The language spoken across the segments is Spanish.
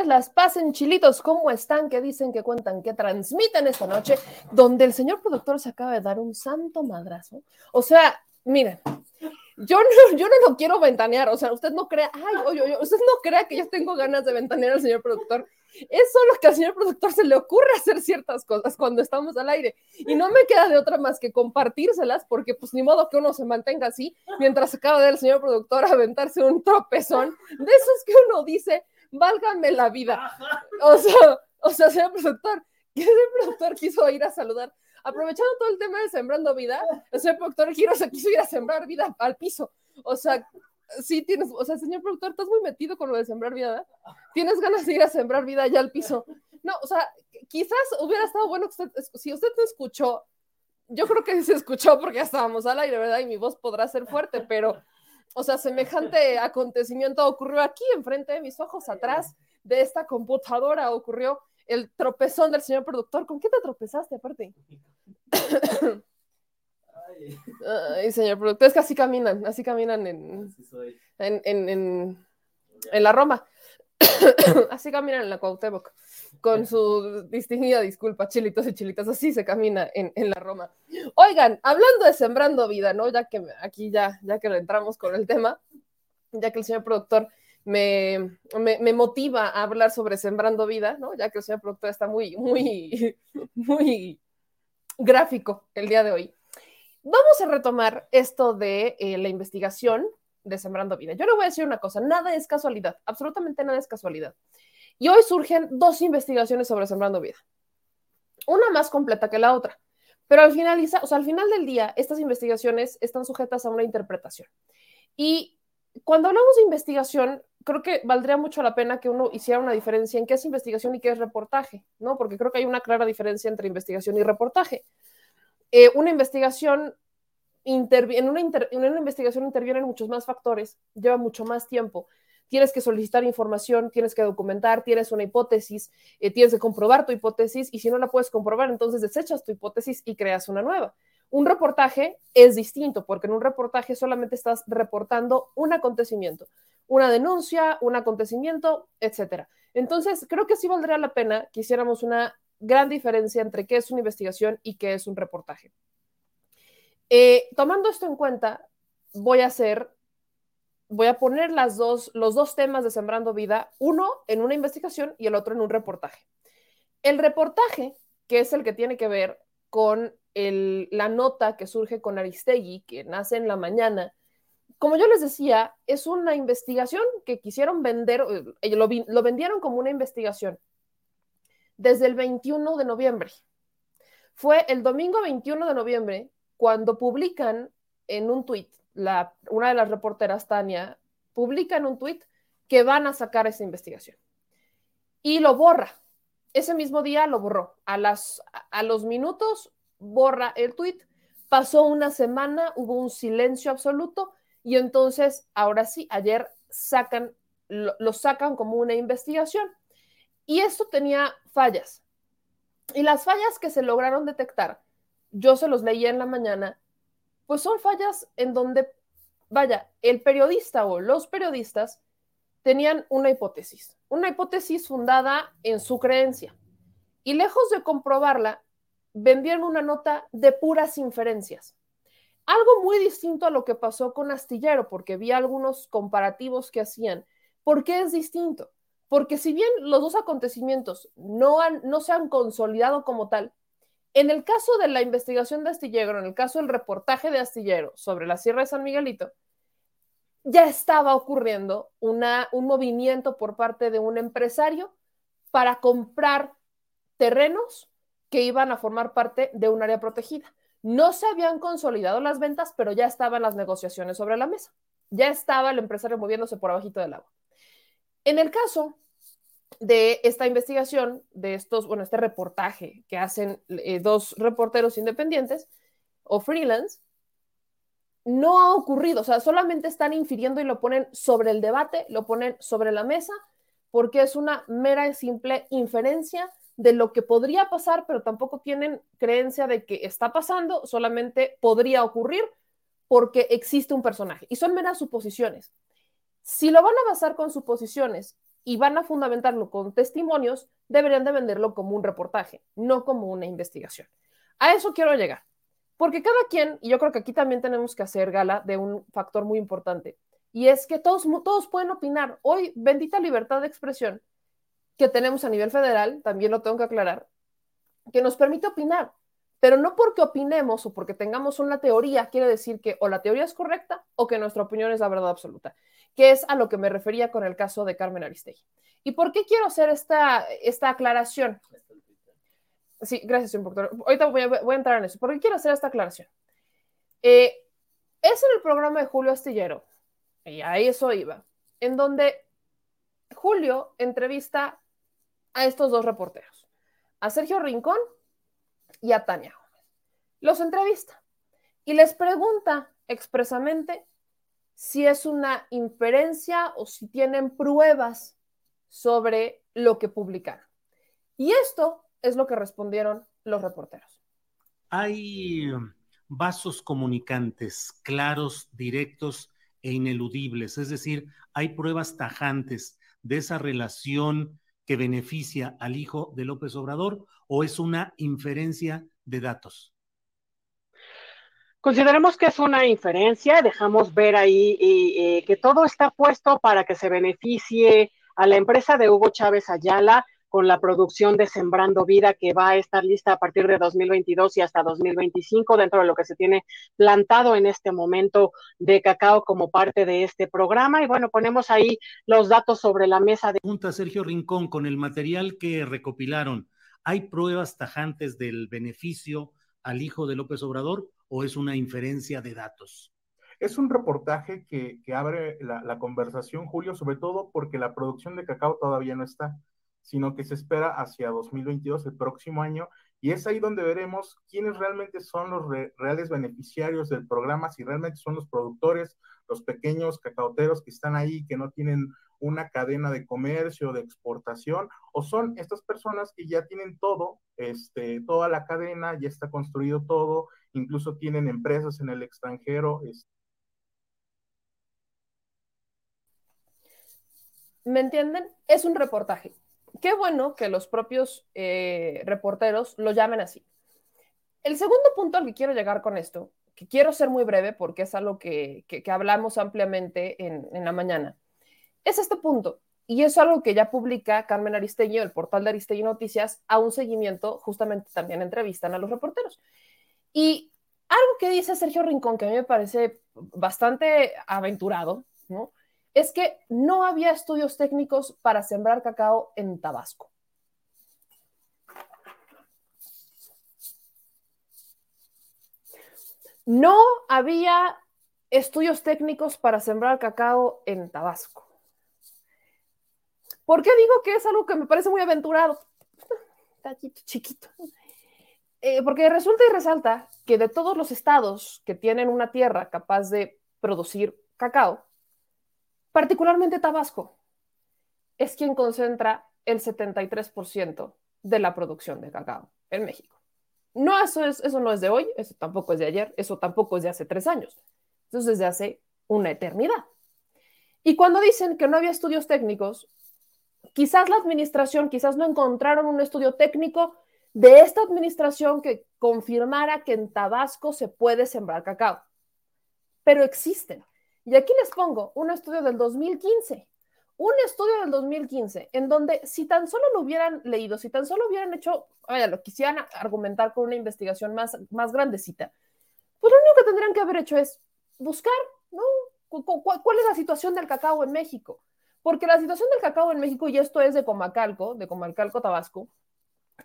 buenas las pasen, chilitos. ¿Cómo están? ¿Qué dicen? ¿Qué cuentan? ¿Qué transmiten esta noche? Donde el señor productor se acaba de dar un santo madrazo. O sea, miren, yo no, yo no lo quiero ventanear. O sea, usted no crea, ay, oye, oye, usted no crea que yo tengo ganas de ventanear al señor productor. Es solo que al señor productor se le ocurre hacer ciertas cosas cuando estamos al aire. Y no me queda de otra más que compartírselas, porque pues ni modo que uno se mantenga así mientras acaba de el señor productor aventarse un tropezón. De esos que uno dice, válgame la vida. O sea, o sea, señor productor, ¿qué señor productor quiso ir a saludar? Aprovechando todo el tema de sembrando vida, el señor productor Giro se quiso ir a sembrar vida al piso. O sea, sí tienes, o sea, señor productor, estás muy metido con lo de sembrar vida, ¿verdad? Tienes ganas de ir a sembrar vida allá al piso. No, o sea, quizás hubiera estado bueno que usted, si usted no escuchó, yo creo que se escuchó porque ya estábamos al aire, ¿verdad? Y mi voz podrá ser fuerte, pero, o sea, semejante acontecimiento ocurrió aquí, enfrente de mis ojos, atrás de esta computadora, ocurrió el tropezón del señor productor. ¿Con qué te tropezaste aparte? Ay, señor productor, es que así caminan, así caminan en, en, en, en, la Roma. así caminan en la Cuauhtémoc, con su distinguida disculpa, chilitos y chilitas, así se camina en, en, la Roma. Oigan, hablando de sembrando vida, ¿no? Ya que aquí ya, ya que entramos con el tema, ya que el señor productor me, me, me, motiva a hablar sobre sembrando vida, ¿no? Ya que el señor productor está muy, muy, muy gráfico el día de hoy. Vamos a retomar esto de eh, la investigación de Sembrando Vida. Yo le voy a decir una cosa, nada es casualidad, absolutamente nada es casualidad. Y hoy surgen dos investigaciones sobre Sembrando Vida, una más completa que la otra, pero al, finaliza, o sea, al final del día estas investigaciones están sujetas a una interpretación. Y cuando hablamos de investigación, creo que valdría mucho la pena que uno hiciera una diferencia en qué es investigación y qué es reportaje, ¿no? Porque creo que hay una clara diferencia entre investigación y reportaje. Eh, una investigación en en una investigación intervienen muchos más factores, lleva mucho más tiempo. Tienes que solicitar información, tienes que documentar, tienes una hipótesis, eh, tienes que comprobar tu hipótesis y si no la puedes comprobar, entonces desechas tu hipótesis y creas una nueva. Un reportaje es distinto porque en un reportaje solamente estás reportando un acontecimiento, una denuncia, un acontecimiento, etcétera. Entonces, creo que sí valdría la pena que hiciéramos una gran diferencia entre qué es una investigación y qué es un reportaje. Eh, tomando esto en cuenta, voy a hacer, voy a poner los dos temas de Sembrando Vida, uno en una investigación y el otro en un reportaje. El reportaje, que es el que tiene que ver con la nota que surge con Aristegui, que nace en la mañana, como yo les decía, es una investigación que quisieron vender, eh, lo, lo vendieron como una investigación desde el 21 de noviembre. Fue el domingo 21 de noviembre cuando publican en un tuit, una de las reporteras, Tania, publica en un tuit que van a sacar esa investigación. Y lo borra. Ese mismo día lo borró. A, las, a los minutos borra el tuit. Pasó una semana, hubo un silencio absoluto y entonces, ahora sí, ayer sacan, lo, lo sacan como una investigación. Y esto tenía fallas. Y las fallas que se lograron detectar, yo se los leía en la mañana, pues son fallas en donde, vaya, el periodista o los periodistas tenían una hipótesis, una hipótesis fundada en su creencia. Y lejos de comprobarla, vendieron una nota de puras inferencias. Algo muy distinto a lo que pasó con Astillero, porque vi algunos comparativos que hacían. ¿Por qué es distinto? Porque si bien los dos acontecimientos no, han, no se han consolidado como tal, en el caso de la investigación de Astillero, en el caso del reportaje de Astillero sobre la Sierra de San Miguelito, ya estaba ocurriendo un movimiento por parte de un empresario para comprar terrenos que iban a formar parte de un área protegida. No se habían consolidado las ventas, pero ya estaban las negociaciones sobre la mesa. Ya estaba el empresario moviéndose por abajito del agua. En el caso de esta investigación, de estos, bueno, este reportaje que hacen eh, dos reporteros independientes o freelance, no ha ocurrido, o sea, solamente están infiriendo y lo ponen sobre el debate, lo ponen sobre la mesa, porque es una mera y simple inferencia de lo que podría pasar, pero tampoco tienen creencia de que está pasando, solamente podría ocurrir porque existe un personaje. Y son meras suposiciones. Si lo van a basar con suposiciones y van a fundamentarlo con testimonios, deberían de venderlo como un reportaje, no como una investigación. A eso quiero llegar, porque cada quien, y yo creo que aquí también tenemos que hacer gala de un factor muy importante, y es que todos, todos pueden opinar. Hoy, bendita libertad de expresión que tenemos a nivel federal, también lo tengo que aclarar, que nos permite opinar. Pero no porque opinemos o porque tengamos una teoría quiere decir que o la teoría es correcta o que nuestra opinión es la verdad absoluta, que es a lo que me refería con el caso de Carmen Aristegui. ¿Y por qué quiero hacer esta, esta aclaración? Sí, gracias, señor Ahorita voy a, entrar en eso. ¿Por qué quiero hacer esta aclaración? Eh, es en el programa de Julio Astillero, y a eso iba, en donde Julio entrevista a estos dos reporteros, a Sergio Rincón y a Tania Los entrevista y les pregunta expresamente si es una inferencia o si tienen pruebas sobre lo que publicaron. Y esto es lo que respondieron los reporteros. Hay vasos comunicantes claros, directos e ineludibles, es decir, hay pruebas tajantes de esa relación que beneficia al hijo de López Obrador o es una inferencia de datos? Consideremos que es una inferencia, dejamos ver ahí eh, que todo está puesto para que se beneficie a la empresa de Hugo Chávez Ayala con la producción de Sembrando Vida que va a estar lista a partir de 2022 y hasta 2025 dentro de lo que se tiene plantado en este momento de cacao como parte de este programa. Y bueno, ponemos ahí los datos sobre la mesa. De... Pregunta Sergio Rincón, con el material que recopilaron, ¿hay pruebas tajantes del beneficio al hijo de López Obrador o es una inferencia de datos? Es un reportaje que, abre la, conversación, Julio, sobre todo porque la producción de cacao todavía no está sino que se espera hacia 2022, el próximo año, y es ahí donde veremos quiénes realmente son los reales beneficiarios del programa, si realmente son los productores, los pequeños cacaoteros que están ahí, que no tienen una cadena de comercio, de exportación, o son estas personas que ya tienen todo, este, toda la cadena, ya está construido todo, incluso tienen empresas en el extranjero. ¿Me entienden? Es un reportaje qué bueno que los propios eh, reporteros lo llamen así. El segundo punto al que quiero llegar con esto, que quiero ser muy breve porque es algo que, hablamos ampliamente en, la mañana, es este punto. Y es algo que ya publica Carmen Aristeño, el portal de Aristeño Noticias, a un seguimiento, justamente también entrevistan a los reporteros. Y algo que dice Sergio Rincón, que a mí me parece bastante aventurado, ¿no? es que no había estudios técnicos para sembrar cacao en Tabasco. No había estudios técnicos para sembrar cacao en Tabasco. ¿Por qué digo que es algo que me parece muy aventurado? Tallito chiquito. Eh, porque resulta y resalta que de todos los estados que tienen una tierra capaz de producir cacao, particularmente Tabasco, es quien concentra el 73% de la producción de cacao en México. No, eso, es, eso no es de hoy, eso tampoco es de ayer, eso tampoco es de hace tres años, eso es desde hace una eternidad. Y cuando dicen que no había estudios técnicos, quizás la administración, quizás no encontraron un estudio técnico de esta administración que confirmara que en Tabasco se puede sembrar cacao, pero existen. Y aquí les pongo un estudio del 2015, un estudio del 2015, en donde si tan solo lo hubieran leído, si tan solo hubieran hecho, vaya, lo quisieran argumentar con una investigación más, más grandecita, pues lo único que tendrían que haber hecho es buscar, ¿no? ¿Cuál es la situación del cacao en México? Porque la situación del cacao en México, y esto es de Comacalco, de Comacalco, Tabasco,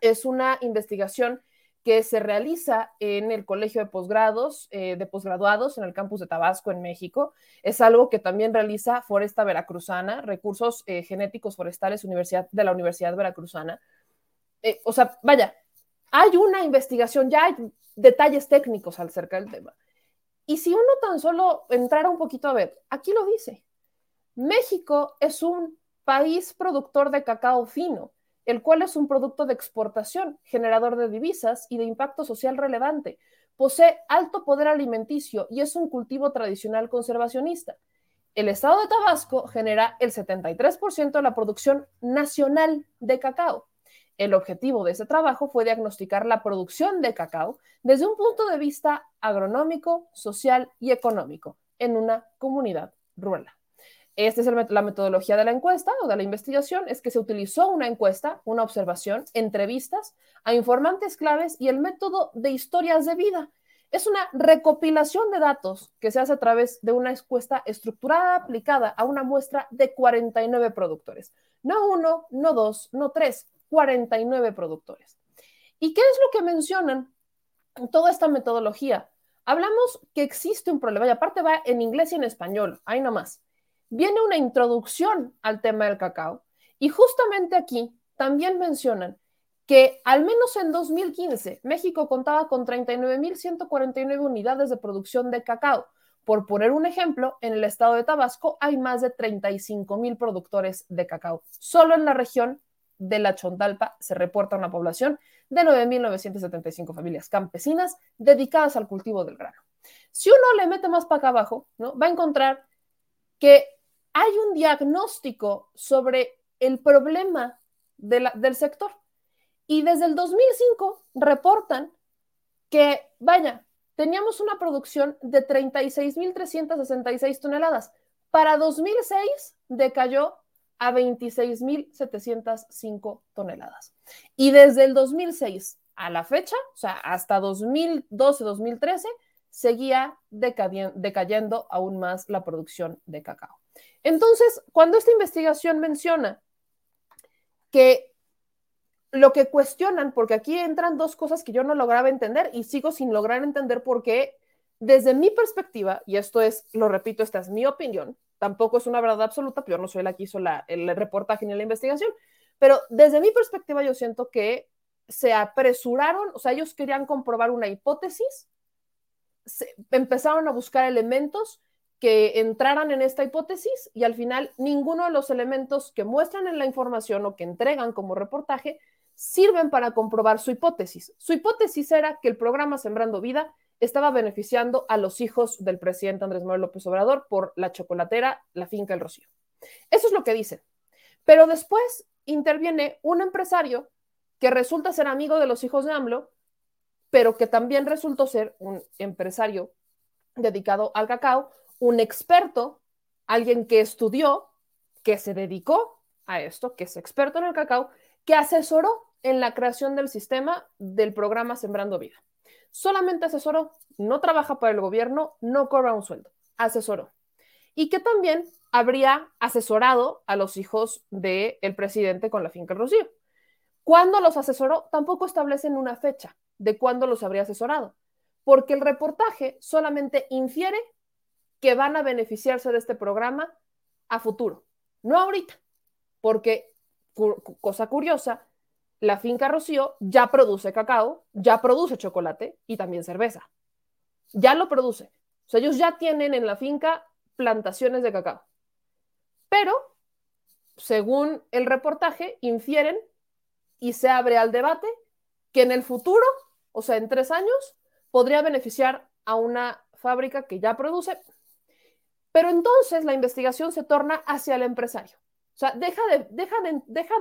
es una investigación que se realiza en el Colegio de Posgrados, eh, de Posgraduados en el campus de Tabasco, en México. Es algo que también realiza Foresta Veracruzana, Recursos eh, Genéticos Forestales Universidad, de la Universidad Veracruzana. Eh, o sea, vaya, hay una investigación, ya hay detalles técnicos acerca del tema. Y si uno tan solo entrara un poquito a ver, aquí lo dice, México es un país productor de cacao fino el cual es un producto de exportación, generador de divisas y de impacto social relevante. Posee alto poder alimenticio y es un cultivo tradicional conservacionista. el estado de Tabasco genera el 73% de la producción nacional de cacao. El objetivo de ese trabajo fue diagnosticar la producción de cacao desde un punto de vista agronómico, social y económico en una comunidad rural. Esta es la metodología de la encuesta o de la investigación, es que se utilizó una encuesta, una observación, entrevistas a informantes claves y el método de historias de vida. Es una recopilación de datos que se hace a través de una encuesta estructurada aplicada a una muestra de 49 productores. No uno, no dos, no tres, 49 productores. ¿Y qué es lo que mencionan toda esta metodología? Hablamos que existe un problema y aparte va en inglés y en español, ahí nomás viene una introducción al tema del cacao y justamente aquí también mencionan que al menos en 2015 México contaba con 39.149 unidades de producción de cacao. Por poner un ejemplo, en el estado de Tabasco hay más de 35.000 productores de cacao. Solo en la región de la Chontalpa se reporta una población de 9.975 familias campesinas dedicadas al cultivo del grano. Si uno le mete más para acá abajo, ¿no? va a encontrar que hay un diagnóstico sobre el problema del sector. Y desde el 2005 reportan que, vaya, teníamos una producción de 36.366 toneladas. Para 2006 decayó a 26.705 toneladas. Y desde el 2006 a la fecha, o sea, hasta 2012-2013, seguía decayendo aún más la producción de cacao. Entonces, cuando esta investigación menciona que lo que cuestionan, porque aquí entran dos cosas que yo no lograba entender y sigo sin lograr entender por qué, desde mi perspectiva, y esto es, lo repito, esta es mi opinión, tampoco es una verdad absoluta, pero yo no soy la que hizo el reportaje ni la investigación, pero desde mi perspectiva yo siento que se apresuraron, o sea, ellos querían comprobar una hipótesis, empezaron a buscar elementos que entraran en esta hipótesis y al final ninguno de los elementos que muestran en la información o que entregan como reportaje sirven para comprobar su hipótesis. Su hipótesis era que el programa Sembrando Vida estaba beneficiando a los hijos del presidente Andrés Manuel López Obrador por la chocolatera, la finca El Rocío. Eso es lo que dicen. Pero después interviene un empresario que resulta ser amigo de los hijos de AMLO, pero que también resultó ser un empresario dedicado al cacao, un experto, alguien que estudió, que se dedicó a esto, que es experto en el cacao, que asesoró en la creación del sistema del programa Sembrando Vida. Solamente asesoró, no trabaja para el gobierno, no cobra un sueldo, asesoró. Y que también habría asesorado a los hijos del presidente con la finca Rocío. Cuando los asesoró, tampoco establecen una fecha de cuándo los habría asesorado, porque el reportaje solamente infiere que van a beneficiarse de este programa a futuro, no ahorita, porque, cosa curiosa, la finca Rocío ya produce cacao, ya produce chocolate y también cerveza. Ya lo produce. O sea, ellos ya tienen en la finca plantaciones de cacao. Pero, según el reportaje, infieren y se abre al debate que en el futuro, o sea, en tres años, podría beneficiar a una fábrica que ya produce, pero entonces la investigación se torna hacia el empresario. O sea, deja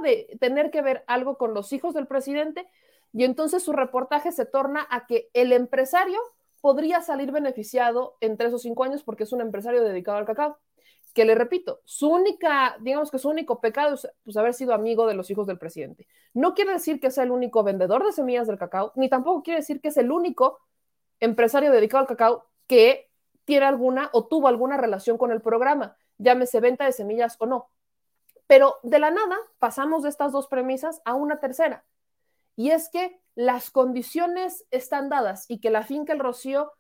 de, tener que ver algo con los hijos del presidente y entonces su reportaje se torna a que el empresario podría salir beneficiado en tres o cinco años porque es un empresario dedicado al cacao. Que le repito, su única, digamos que su único pecado es pues, haber sido amigo de los hijos del presidente. No quiere decir que sea el único vendedor de semillas del cacao, ni tampoco quiere decir que es el único empresario dedicado al cacao que tiene alguna o tuvo alguna relación con el programa, llámese venta de semillas o no. Pero de la nada pasamos de estas dos premisas a una tercera, y es que las condiciones están dadas y que la finca El Rocío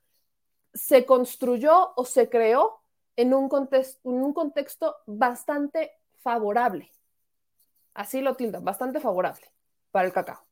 se construyó o se creó en un, contexto, en un contexto bastante favorable. Así lo tildan, bastante favorable para el cacao.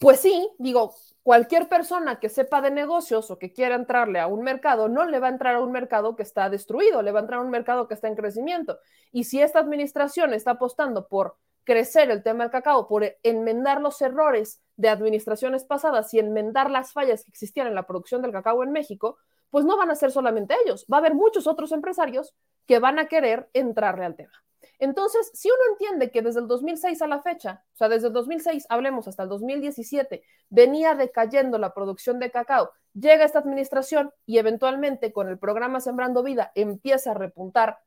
Pues sí, digo, cualquier persona que sepa de negocios o que quiera entrarle a un mercado, no le va a entrar a un mercado que está destruido, le va a entrar a un mercado que está en crecimiento. Y si esta administración está apostando por crecer el tema del cacao, por enmendar los errores de administraciones pasadas y enmendar las fallas que existían en la producción del cacao en México, pues no van a ser solamente ellos, va a haber muchos otros empresarios que van a querer entrarle al tema. Entonces, si uno entiende que desde el 2006 a la fecha, o sea, desde el 2006, hablemos hasta el 2017, venía decayendo la producción de cacao, llega esta administración y eventualmente con el programa Sembrando Vida empieza a repuntar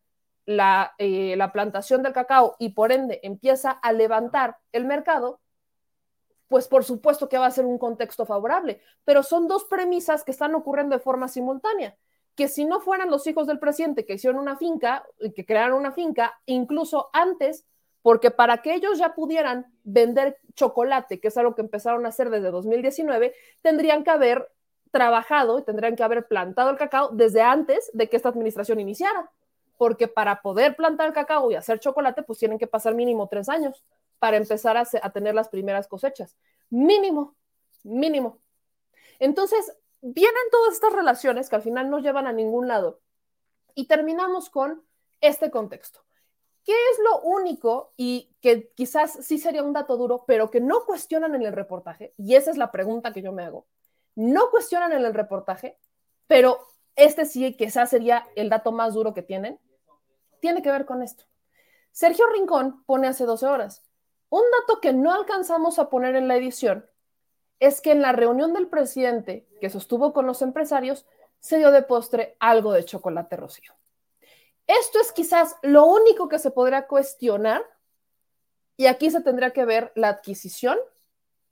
la, eh, la plantación del cacao y por ende empieza a levantar el mercado, pues por supuesto que va a ser un contexto favorable, pero son dos premisas que están ocurriendo de forma simultánea que si no fueran los hijos del presidente que hicieron una finca, que crearon una finca, incluso antes, porque para que ellos ya pudieran vender chocolate, que es algo que empezaron a hacer desde 2019, tendrían que haber trabajado y tendrían que haber plantado el cacao desde antes de que esta administración iniciara, porque para poder plantar el cacao y hacer chocolate, pues tienen que pasar mínimo tres años para empezar a, a tener las primeras cosechas. Mínimo, mínimo. Entonces, vienen todas estas relaciones que al final no llevan a ningún lado. Y terminamos con este contexto. ¿Qué es lo único y que quizás sí sería un dato duro, pero que no cuestionan en el reportaje? Y esa es la pregunta que yo me hago. No cuestionan en el reportaje, pero este sí quizás sería el dato más duro que tienen. Tiene que ver con esto. Sergio Rincón pone hace 12 horas. Un dato que no alcanzamos a poner en la edición es que en la reunión del presidente que sostuvo con los empresarios se dio de postre algo de chocolate rocío. Esto es quizás lo único que se podría cuestionar y aquí se tendría que ver la adquisición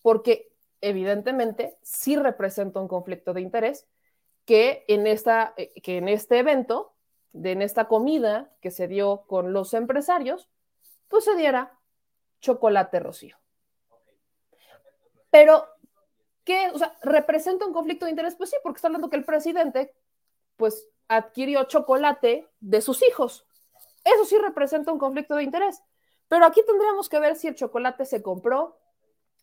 porque evidentemente sí representa un conflicto de interés que en, esta, eh, que en este evento, de, en esta comida que se dio con los empresarios, pues se diera chocolate rocío. Pero ¿Qué? O sea, ¿representa un conflicto de interés? Pues sí, porque está hablando que el presidente, pues, adquirió chocolate de sus hijos. Eso sí representa un conflicto de interés. Pero aquí tendríamos que ver si el chocolate se compró,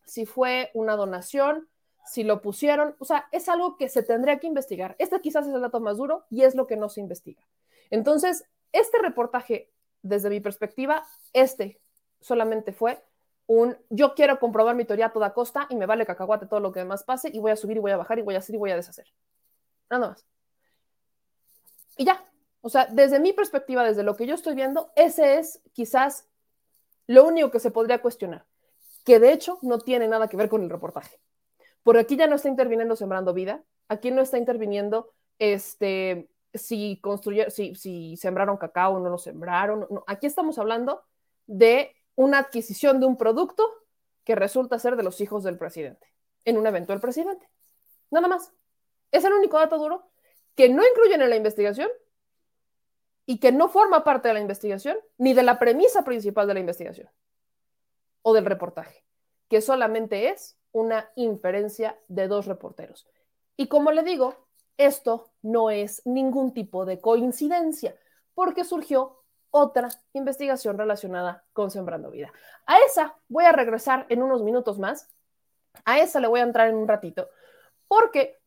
si fue una donación, si lo pusieron. O sea, es algo que se tendría que investigar. Este quizás es el dato más duro y es lo que no se investiga. Entonces, este reportaje, desde mi perspectiva, este solamente fue un yo quiero comprobar mi teoría a toda costa y me vale cacahuate todo lo que demás pase y voy a subir y voy a bajar y voy a hacer y voy a deshacer. Nada más. Y ya. O sea, desde mi perspectiva, desde lo que yo estoy viendo, ese es quizás lo único que se podría cuestionar, que de hecho no tiene nada que ver con el reportaje. Porque aquí ya no está interviniendo Sembrando Vida, aquí no está interviniendo este, si, construyeron, si, si sembraron cacao o no lo sembraron. Aquí estamos hablando de una adquisición de un producto que resulta ser de los hijos del presidente, en un evento del presidente. Nada más. Es el único dato duro que no incluyen en la investigación y que no forma parte de la investigación ni de la premisa principal de la investigación o del reportaje, que solamente es una inferencia de dos reporteros. Y como le digo, esto no es ningún tipo de coincidencia, porque surgió otra investigación relacionada con Sembrando Vida. A esa voy a regresar en unos minutos más. A esa le voy a entrar en un ratito, porque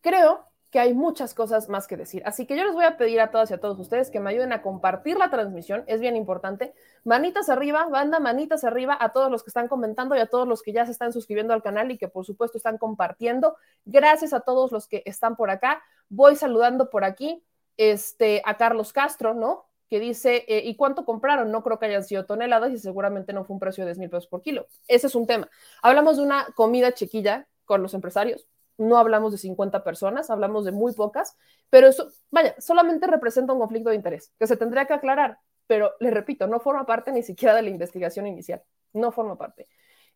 creo que hay muchas cosas más que decir. Así que yo les voy a pedir a todas y a todos ustedes que me ayuden a compartir la transmisión, es bien importante. Manitas arriba, banda, manitas arriba a todos los que están comentando y a todos los que ya se están suscribiendo al canal y que por supuesto están compartiendo. Gracias a todos los que están por acá. Voy saludando por aquí este, a Carlos Castro, ¿no? Que dice, eh, ¿y cuánto compraron? No creo que hayan sido toneladas y seguramente no fue un precio de 10 mil pesos por kilo. Ese es un tema. Hablamos de una comida chiquilla con los empresarios, no hablamos de 50 personas, hablamos de muy pocas, pero eso, vaya, solamente representa un conflicto de interés que se tendría que aclarar, pero le repito, no forma parte ni siquiera de la investigación inicial, no forma parte.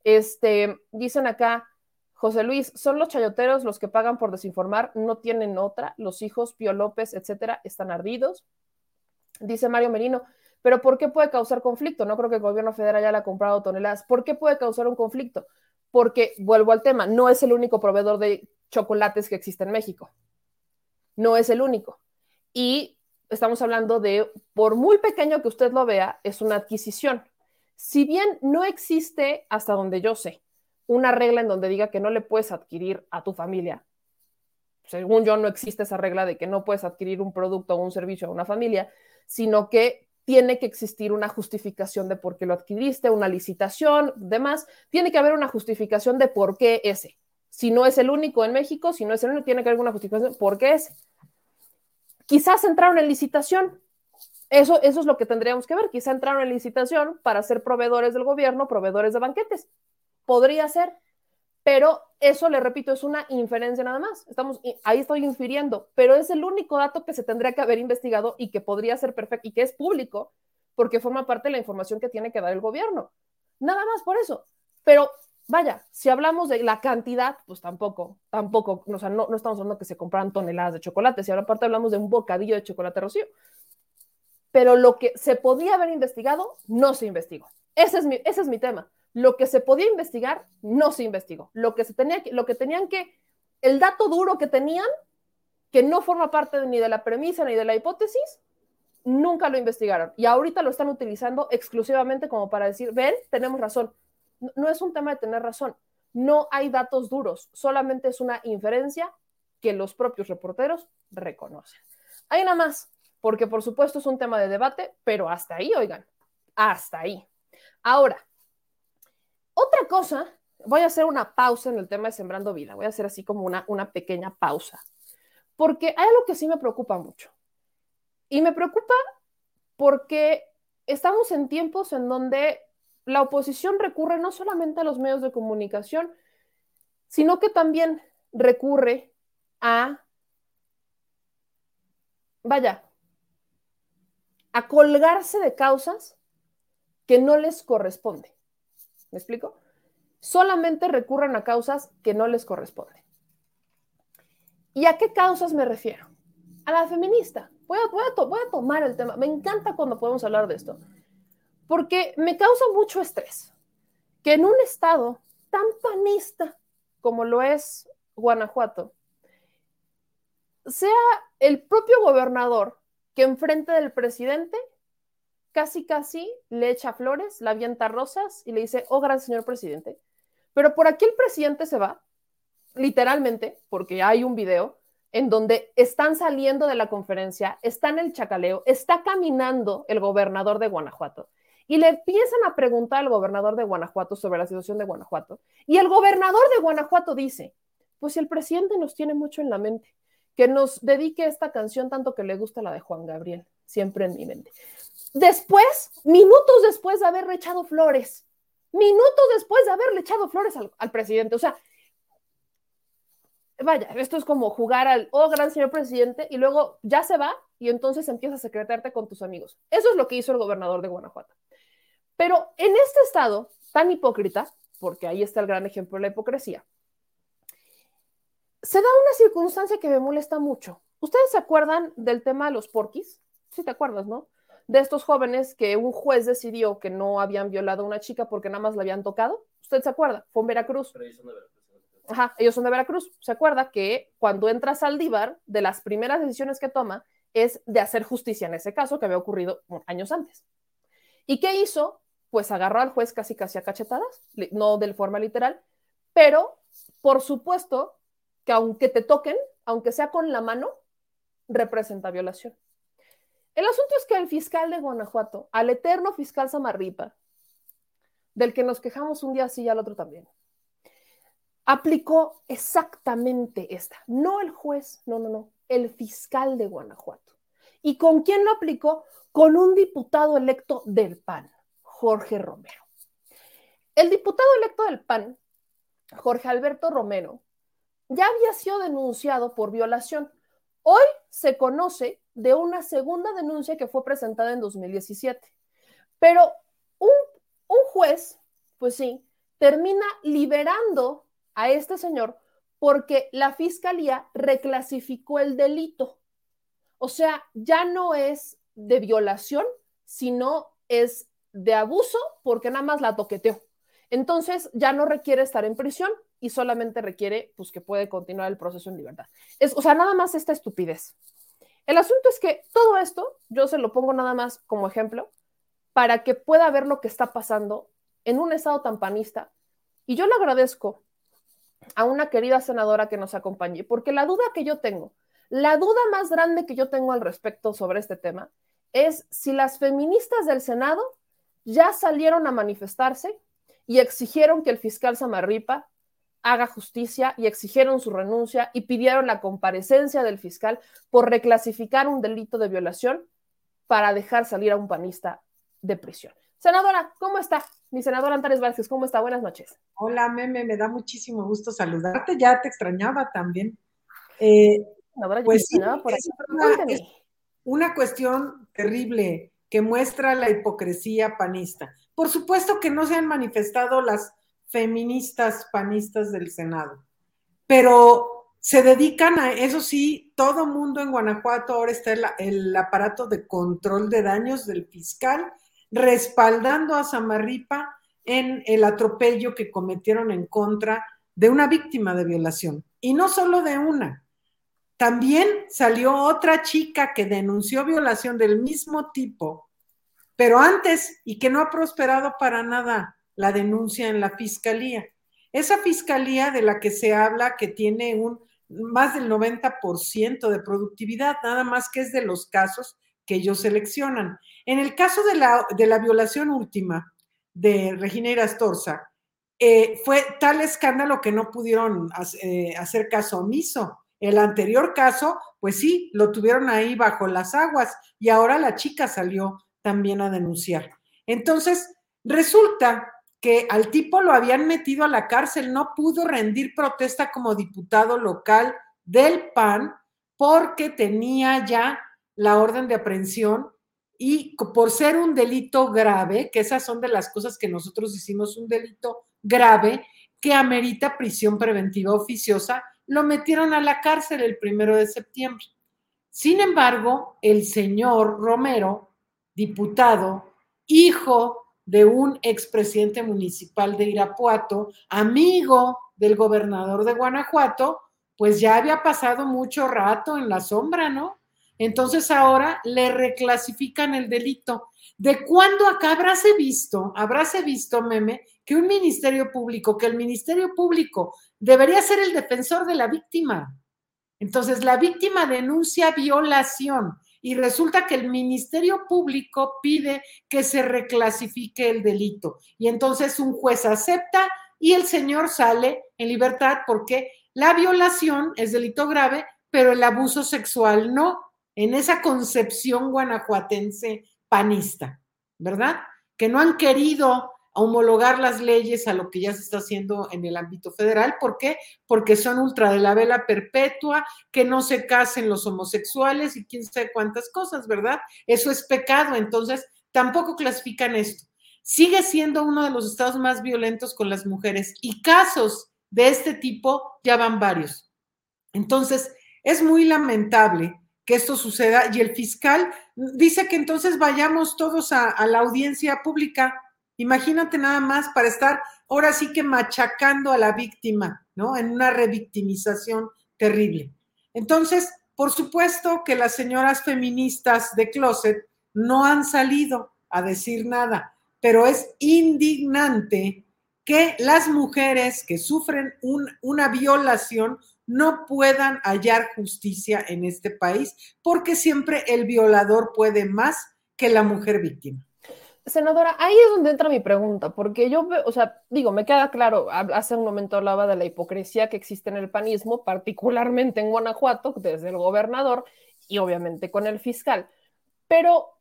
Este, dicen acá, José Luis, son los chayoteros los que pagan por desinformar, no tienen otra, los hijos, Pío López, etcétera, están ardidos. Dice Mario Merino, pero ¿por qué puede causar conflicto? No creo que el gobierno federal haya comprado toneladas. ¿Por qué puede causar un conflicto? Porque, vuelvo al tema, no es el único proveedor de chocolates que existe en México. No es el único. Y estamos hablando de, por muy pequeño que usted lo vea, es una adquisición. Si bien no existe, hasta donde yo sé, una regla en donde diga que no le puedes adquirir a tu familia, según yo no existe esa regla de que no puedes adquirir un producto o un servicio a una familia, sino que tiene que existir una justificación de por qué lo adquiriste, una licitación, demás. Tiene que haber una justificación de por qué ese. Si no es el único en México, si no es el único, tiene que haber alguna justificación. ¿Por qué es? Quizás entraron en licitación. Eso, eso es lo que tendríamos que ver. Quizá entraron en licitación para ser proveedores del gobierno, proveedores de banquetes. Podría ser, pero eso, le repito, es una inferencia nada más. Estamos, ahí estoy infiriendo, pero es el único dato que se tendría que haber investigado y que podría ser perfecto y que es público porque forma parte de la información que tiene que dar el gobierno. Nada más por eso. Pero vaya, si hablamos de la cantidad, pues tampoco, tampoco, o sea, no, no estamos hablando que se compran toneladas de chocolate, si ahora aparte hablamos de un bocadillo de chocolate rocío. Pero lo que se podía haber investigado, no se investigó. Ese es mi, ese es mi tema. Lo que se podía investigar, no se investigó. Lo que, se tenía lo que tenían que, el dato duro que tenían, que no forma parte ni de la premisa ni de la hipótesis, nunca lo investigaron. Y ahorita lo están utilizando exclusivamente como para decir, ven, tenemos razón no es un tema de tener razón, no hay datos duros, solamente es una inferencia que los propios reporteros reconocen. Hay nada más, porque por supuesto es un tema de debate, pero hasta ahí, oigan, hasta ahí. Ahora, otra cosa, voy a hacer una pausa en el tema de Sembrando Vida, voy a hacer así como una, una pequeña pausa, porque hay algo que sí me preocupa mucho. Y me preocupa porque estamos en tiempos en donde la oposición recurre no solamente a los medios de comunicación, sino que también recurre a, vaya, a colgarse de causas que no les corresponde. ¿Me explico? Solamente recurren a causas que no les corresponden. ¿Y a qué causas me refiero? A la feminista. Voy a, voy a tomar el tema. Me encanta cuando podemos hablar de esto porque me causa mucho estrés que en un estado tan panista como lo es Guanajuato, sea el propio gobernador que enfrente del presidente casi casi le echa flores, la avienta rosas y le dice, oh, gran señor presidente. Pero por aquí el presidente se va, literalmente, porque hay un video en donde están saliendo de la conferencia, está en el chacaleo, está caminando el gobernador de Guanajuato y le empiezan a preguntar al gobernador de Guanajuato sobre la situación de Guanajuato. Y el gobernador de Guanajuato dice, pues el presidente nos tiene mucho en la mente, que nos dedique esta canción tanto que le gusta la de Juan Gabriel, siempre en mi mente. Después, minutos después de haberle echado flores, minutos después de haberle echado flores al, presidente, o sea, vaya, esto es como jugar al, oh, gran señor presidente, y luego ya se va y entonces empiezas a secretarte con tus amigos. Eso es lo que hizo el gobernador de Guanajuato. Pero en este estado tan hipócrita, porque ahí está el gran ejemplo de la hipocresía, se da una circunstancia que me molesta mucho. ¿Ustedes se acuerdan del tema de los porquis? Sí, te acuerdas, ¿no? De estos jóvenes que un juez decidió que no habían violado a una chica porque nada más la habían tocado. ¿Usted se acuerda? Fue en Veracruz. Pero ellos son de Veracruz. Ajá, ellos son de Veracruz. ¿Se acuerda que cuando entra Saldívar, de las primeras decisiones que toma es de hacer justicia en ese caso que había ocurrido años antes? ¿Y qué hizo? pues agarró al juez casi casi a cachetadas, no de forma literal, pero por supuesto que aunque te toquen, aunque sea con la mano, representa violación. El asunto es que el fiscal de Guanajuato, al eterno fiscal Samarripa, del que nos quejamos un día así y al otro también, aplicó exactamente esta. No el juez, no, no, no, el fiscal de Guanajuato. ¿Y con quién lo aplicó? Con un diputado electo del PAN. Jorge Romero. El diputado electo del PAN, Jorge Alberto Romero, ya había sido denunciado por violación. Hoy se conoce de una segunda denuncia que fue presentada en 2017. Pero un, un juez, pues sí, termina liberando a este señor porque la fiscalía reclasificó el delito. O sea, ya no es de violación, sino es de abuso porque nada más la toqueteó. Entonces ya no requiere estar en prisión y solamente requiere pues que puede continuar el proceso en libertad. Es, o sea, nada más esta estupidez. El asunto es que todo esto, yo se lo pongo nada más como ejemplo, para que pueda ver lo que está pasando en un estado tan panista. Y yo le agradezco a una querida senadora que nos acompañe, porque la duda que yo tengo, la duda más grande que yo tengo al respecto sobre este tema, es si las feministas del Senado ya salieron a manifestarse y exigieron que el fiscal Samarripa haga justicia y exigieron su renuncia y pidieron la comparecencia del fiscal por reclasificar un delito de violación para dejar salir a un panista de prisión. Senadora, ¿cómo está? Mi senadora Antares Vázquez, ¿cómo está? Buenas noches. Hola, Meme, me da muchísimo gusto saludarte. Ya te extrañaba también. Eh, pues sí, por es, una, es una cuestión terrible que muestra la hipocresía panista. Por supuesto que no se han manifestado las feministas panistas del Senado, pero se dedican a, eso sí, todo mundo en Guanajuato ahora está el, aparato de control de daños del fiscal respaldando a Samarripa en el atropello que cometieron en contra de una víctima de violación. Y no solo de una. También salió otra chica que denunció violación del mismo tipo, pero antes y que no ha prosperado para nada la denuncia en la fiscalía. Esa fiscalía de la que se habla que tiene un más del 90% de productividad, nada más que es de los casos que ellos seleccionan. En el caso de la, de la violación última de Regina Irastorza, eh, fue tal escándalo que no pudieron eh, hacer caso omiso. El anterior caso, pues sí, lo tuvieron ahí bajo las aguas y ahora la chica salió también a denunciar. Entonces, resulta que al tipo lo habían metido a la cárcel, no pudo rendir protesta como diputado local del PAN porque tenía ya la orden de aprehensión y por ser un delito grave, que esas son de las cosas que nosotros hicimos, un delito grave que amerita prisión preventiva oficiosa, lo metieron a la cárcel el primero de septiembre. Sin embargo, el señor Romero, diputado, hijo de un expresidente municipal de Irapuato, amigo del gobernador de Guanajuato, pues ya había pasado mucho rato en la sombra, ¿no? Entonces ahora le reclasifican el delito. ¿De cuándo acá habráse visto, habráse visto, meme, que un ministerio público, que el ministerio público debería ser el defensor de la víctima? Entonces la víctima denuncia violación y resulta que el ministerio público pide que se reclasifique el delito. Y entonces un juez acepta y el señor sale en libertad porque la violación es delito grave, pero el abuso sexual no en esa concepción guanajuatense panista, ¿verdad? Que no han querido homologar las leyes a lo que ya se está haciendo en el ámbito federal. ¿Por qué? Porque son ultra de la vela perpetua, que no se casen los homosexuales y quién sabe cuántas cosas, ¿verdad? Eso es pecado, entonces tampoco clasifican esto. Sigue siendo uno de los estados más violentos con las mujeres y casos de este tipo ya van varios. Entonces, es muy lamentable que esto suceda y el fiscal dice que entonces vayamos todos a, la audiencia pública. Imagínate nada más para estar ahora sí que machacando a la víctima, ¿no? En una revictimización terrible. Entonces, por supuesto que las señoras feministas de closet no han salido a decir nada, pero es indignante que las mujeres que sufren una violación no puedan hallar justicia en este país, porque siempre el violador puede más que la mujer víctima. Senadora, ahí es donde entra mi pregunta, porque yo, o sea, digo, me queda claro, hace un momento hablaba de la hipocresía que existe en el panismo, particularmente en Guanajuato, desde el gobernador y obviamente con el fiscal, pero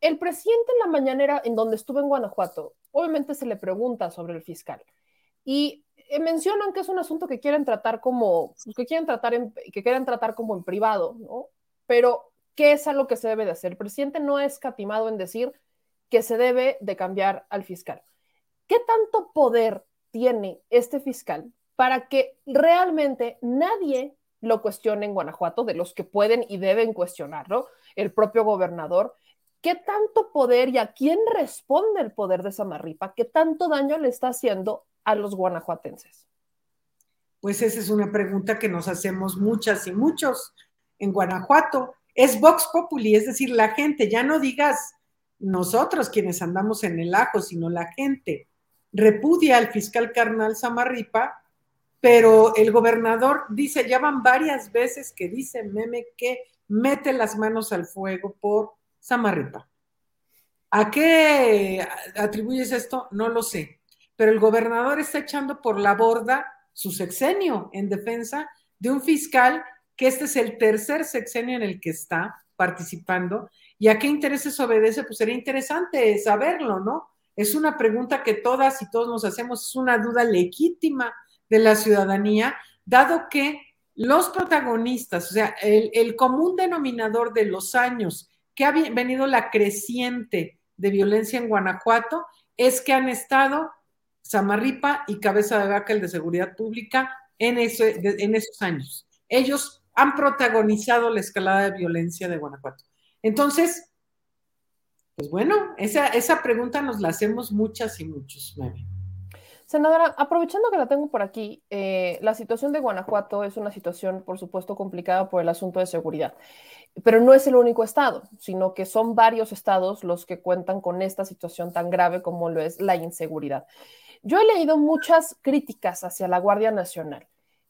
el presidente en la mañanera en donde estuvo en Guanajuato, obviamente se le pregunta sobre el fiscal y eh, mencionan que es un asunto que quieren tratar como, pues, que quieren tratar en, que quieren tratar como en privado, ¿no? Pero, ¿qué es algo que se debe de hacer? El presidente no ha escatimado en decir que se debe de cambiar al fiscal. ¿Qué tanto poder tiene este fiscal para que realmente nadie lo cuestione en Guanajuato, de los que pueden y deben cuestionarlo, el propio gobernador? ¿Qué tanto poder y a quién responde el poder de Samarripa? ¿Qué tanto daño le está haciendo a los guanajuatenses? Pues esa es una pregunta que nos hacemos muchas y muchos en Guanajuato. Es Vox Populi, es decir, la gente, ya no digas nosotros quienes andamos en el ajo, sino la gente repudia al fiscal carnal Samarripa, pero el gobernador dice, ya van varias veces que dice Meme que mete las manos al fuego por Samarripa. ¿A qué atribuyes esto? No lo sé pero el gobernador está echando por la borda su sexenio en defensa de un fiscal que este es el tercer sexenio en el que está participando. ¿Y a qué intereses obedece? Pues sería interesante saberlo, ¿no? Es una pregunta que todas y todos nos hacemos, es una duda legítima de la ciudadanía, dado que los protagonistas, o sea, el, común denominador de los años que ha venido la creciente de violencia en Guanajuato es que han estado Samarripa y Cabeza de Vaca, el de Seguridad Pública, en, en esos años. Ellos han protagonizado la escalada de violencia de Guanajuato. Entonces, pues bueno, esa, esa pregunta nos la hacemos muchas y muchos. Senadora, aprovechando que la tengo por aquí, eh, la situación de Guanajuato es una situación, por supuesto, complicada por el asunto de seguridad, pero no es el único estado, sino que son varios estados los que cuentan con esta situación tan grave como lo es la inseguridad. Yo he leído muchas críticas hacia la Guardia Nacional,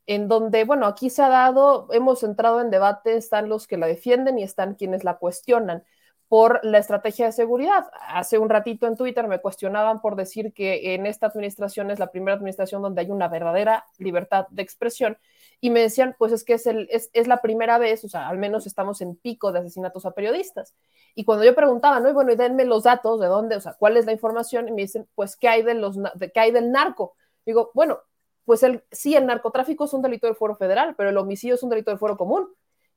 en donde, bueno, aquí se ha dado, hemos entrado en debate, están los que la defienden y están quienes la cuestionan por la estrategia de seguridad. Hace un ratito en Twitter me cuestionaban por decir que en esta administración es la primera administración donde hay una verdadera libertad de expresión y me decían, pues es que es, el, es, es, la primera vez, o sea, al menos estamos en pico de asesinatos a periodistas. Y cuando yo preguntaba, no, y bueno, denme los datos, de dónde, o sea, cuál es la información, y me dicen, pues, ¿qué hay, de los, de, ¿qué hay del narco? Digo, bueno, pues el, sí, el narcotráfico es un delito del fuero federal, pero el homicidio es un delito del fuero común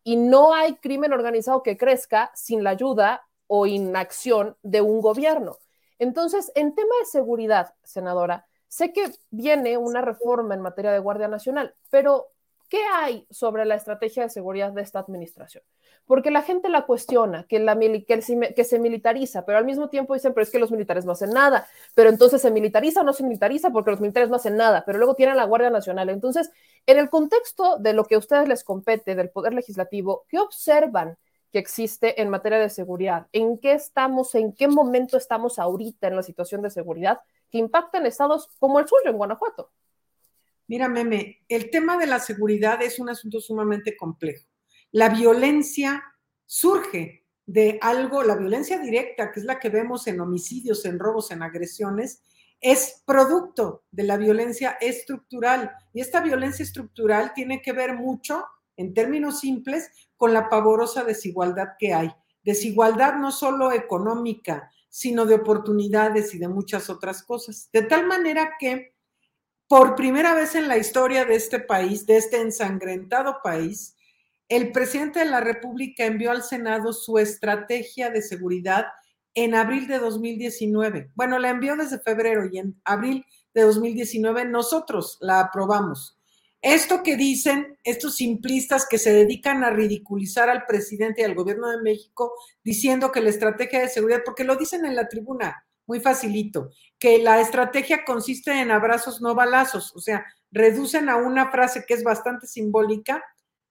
y no hay crimen organizado que crezca sin la ayuda o inacción de un gobierno. Entonces, en tema de seguridad, senadora, sé que viene una reforma en materia de Guardia Nacional, pero ¿qué hay sobre la estrategia de seguridad de esta administración? porque la gente la cuestiona, que, se militariza, pero al mismo tiempo dicen, pero es que los militares no hacen nada, pero entonces se militariza o no se militariza porque los militares no hacen nada, pero luego tienen la Guardia Nacional. Entonces, en el contexto de lo que a ustedes les compete, del Poder Legislativo, ¿qué observan que existe en materia de seguridad? ¿En qué estamos, en qué momento estamos ahorita en la situación de seguridad que impacta en estados como el suyo, en Guanajuato? Mira, Meme, el tema de la seguridad es un asunto sumamente complejo la violencia surge de algo, la violencia directa, que es la que vemos en homicidios, en robos, en agresiones, es producto de la violencia estructural. Y esta violencia estructural tiene que ver mucho, en términos simples, con la pavorosa desigualdad que hay. Desigualdad no solo económica, sino de oportunidades y de muchas otras cosas. De tal manera que, por primera vez en la historia de este país, de este ensangrentado país, el presidente de la República envió al Senado su estrategia de seguridad en abril de 2019. Bueno, la envió desde febrero y en abril de 2019 nosotros la aprobamos. Esto que dicen estos simplistas que se dedican a ridiculizar al presidente y al gobierno de México diciendo que la estrategia de seguridad, porque lo dicen en la tribuna, muy facilito, que la estrategia consiste en abrazos no balazos, o sea, reducen a una frase que es bastante simbólica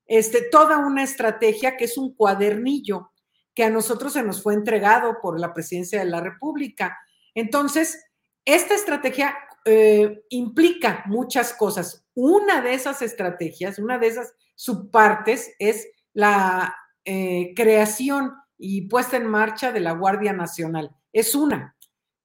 este, toda una estrategia que es un cuadernillo que a nosotros se nos fue entregado por la presidencia de la República. Entonces, esta estrategia eh, implica muchas cosas. Una de esas estrategias, una de esas subpartes es la eh, creación y puesta en marcha de la Guardia Nacional. Es una,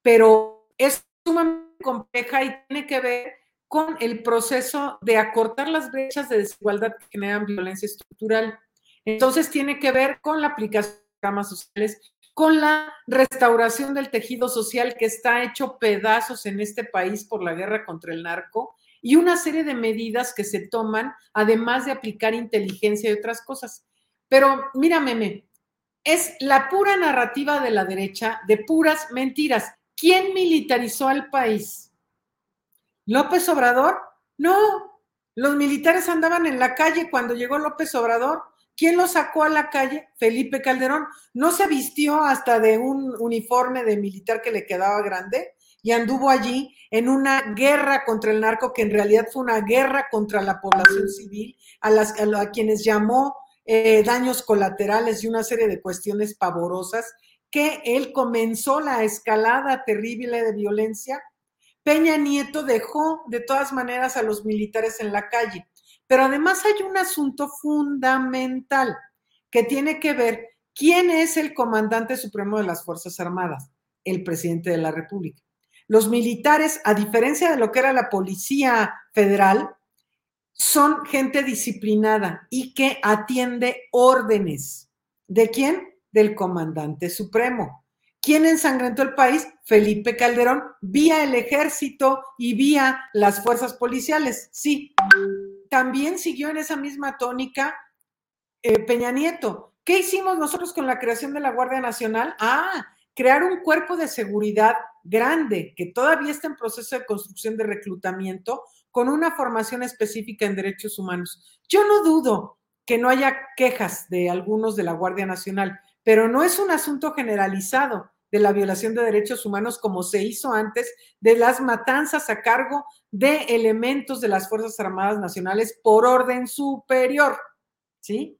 pero es sumamente compleja y tiene que ver con el proceso de acortar las brechas de desigualdad que generan violencia estructural. Entonces tiene que ver con la aplicación de programas sociales, con la restauración del tejido social que está hecho pedazos en este país por la guerra contra el narco y una serie de medidas que se toman, además de aplicar inteligencia y otras cosas. Pero mira, meme, es la pura narrativa de la derecha de puras mentiras. ¿Quién militarizó al país? López Obrador, no, los militares andaban en la calle cuando llegó López Obrador. ¿Quién lo sacó a la calle? Felipe Calderón. No se vistió hasta de un uniforme de militar que le quedaba grande y anduvo allí en una guerra contra el narco que en realidad fue una guerra contra la población civil, a, las, a, quienes llamó eh, daños colaterales y una serie de cuestiones pavorosas, que él comenzó la escalada terrible de violencia Peña Nieto dejó de todas maneras a los militares en la calle. Pero además hay un asunto fundamental que tiene que ver quién es el comandante supremo de las Fuerzas Armadas, el presidente de la República. Los militares, a diferencia de lo que era la Policía Federal, son gente disciplinada y que atiende órdenes. ¿De quién? Del comandante supremo. ¿Quién ensangrentó el país? Felipe Calderón, vía el ejército y vía las fuerzas policiales. Sí. También siguió en esa misma tónica eh, Peña Nieto. ¿Qué hicimos nosotros con la creación de la Guardia Nacional? Ah, crear un cuerpo de seguridad grande que todavía está en proceso de construcción de reclutamiento con una formación específica en derechos humanos. Yo no dudo que no haya quejas de algunos de la Guardia Nacional, pero no es un asunto generalizado de la violación de derechos humanos como se hizo antes de las matanzas a cargo de elementos de las Fuerzas Armadas Nacionales por orden superior, ¿sí?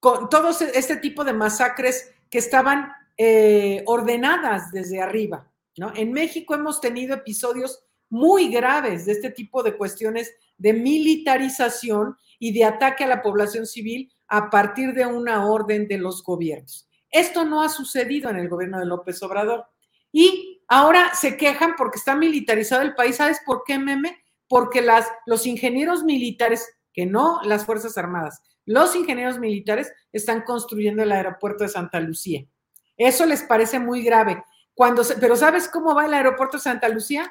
Con todos este tipo de masacres que estaban eh, ordenadas desde arriba, ¿no? En México hemos tenido episodios muy graves de este tipo de cuestiones de militarización y de ataque a la población civil a partir de una orden de los gobiernos. Esto no ha sucedido en el gobierno de López Obrador. Y ahora se quejan porque está militarizado el país. ¿Sabes por qué, meme? Porque las, los ingenieros militares, que no las Fuerzas Armadas, los ingenieros militares están construyendo el aeropuerto de Santa Lucía. Eso les parece muy grave. Cuando pero ¿sabes cómo va el aeropuerto de Santa Lucía?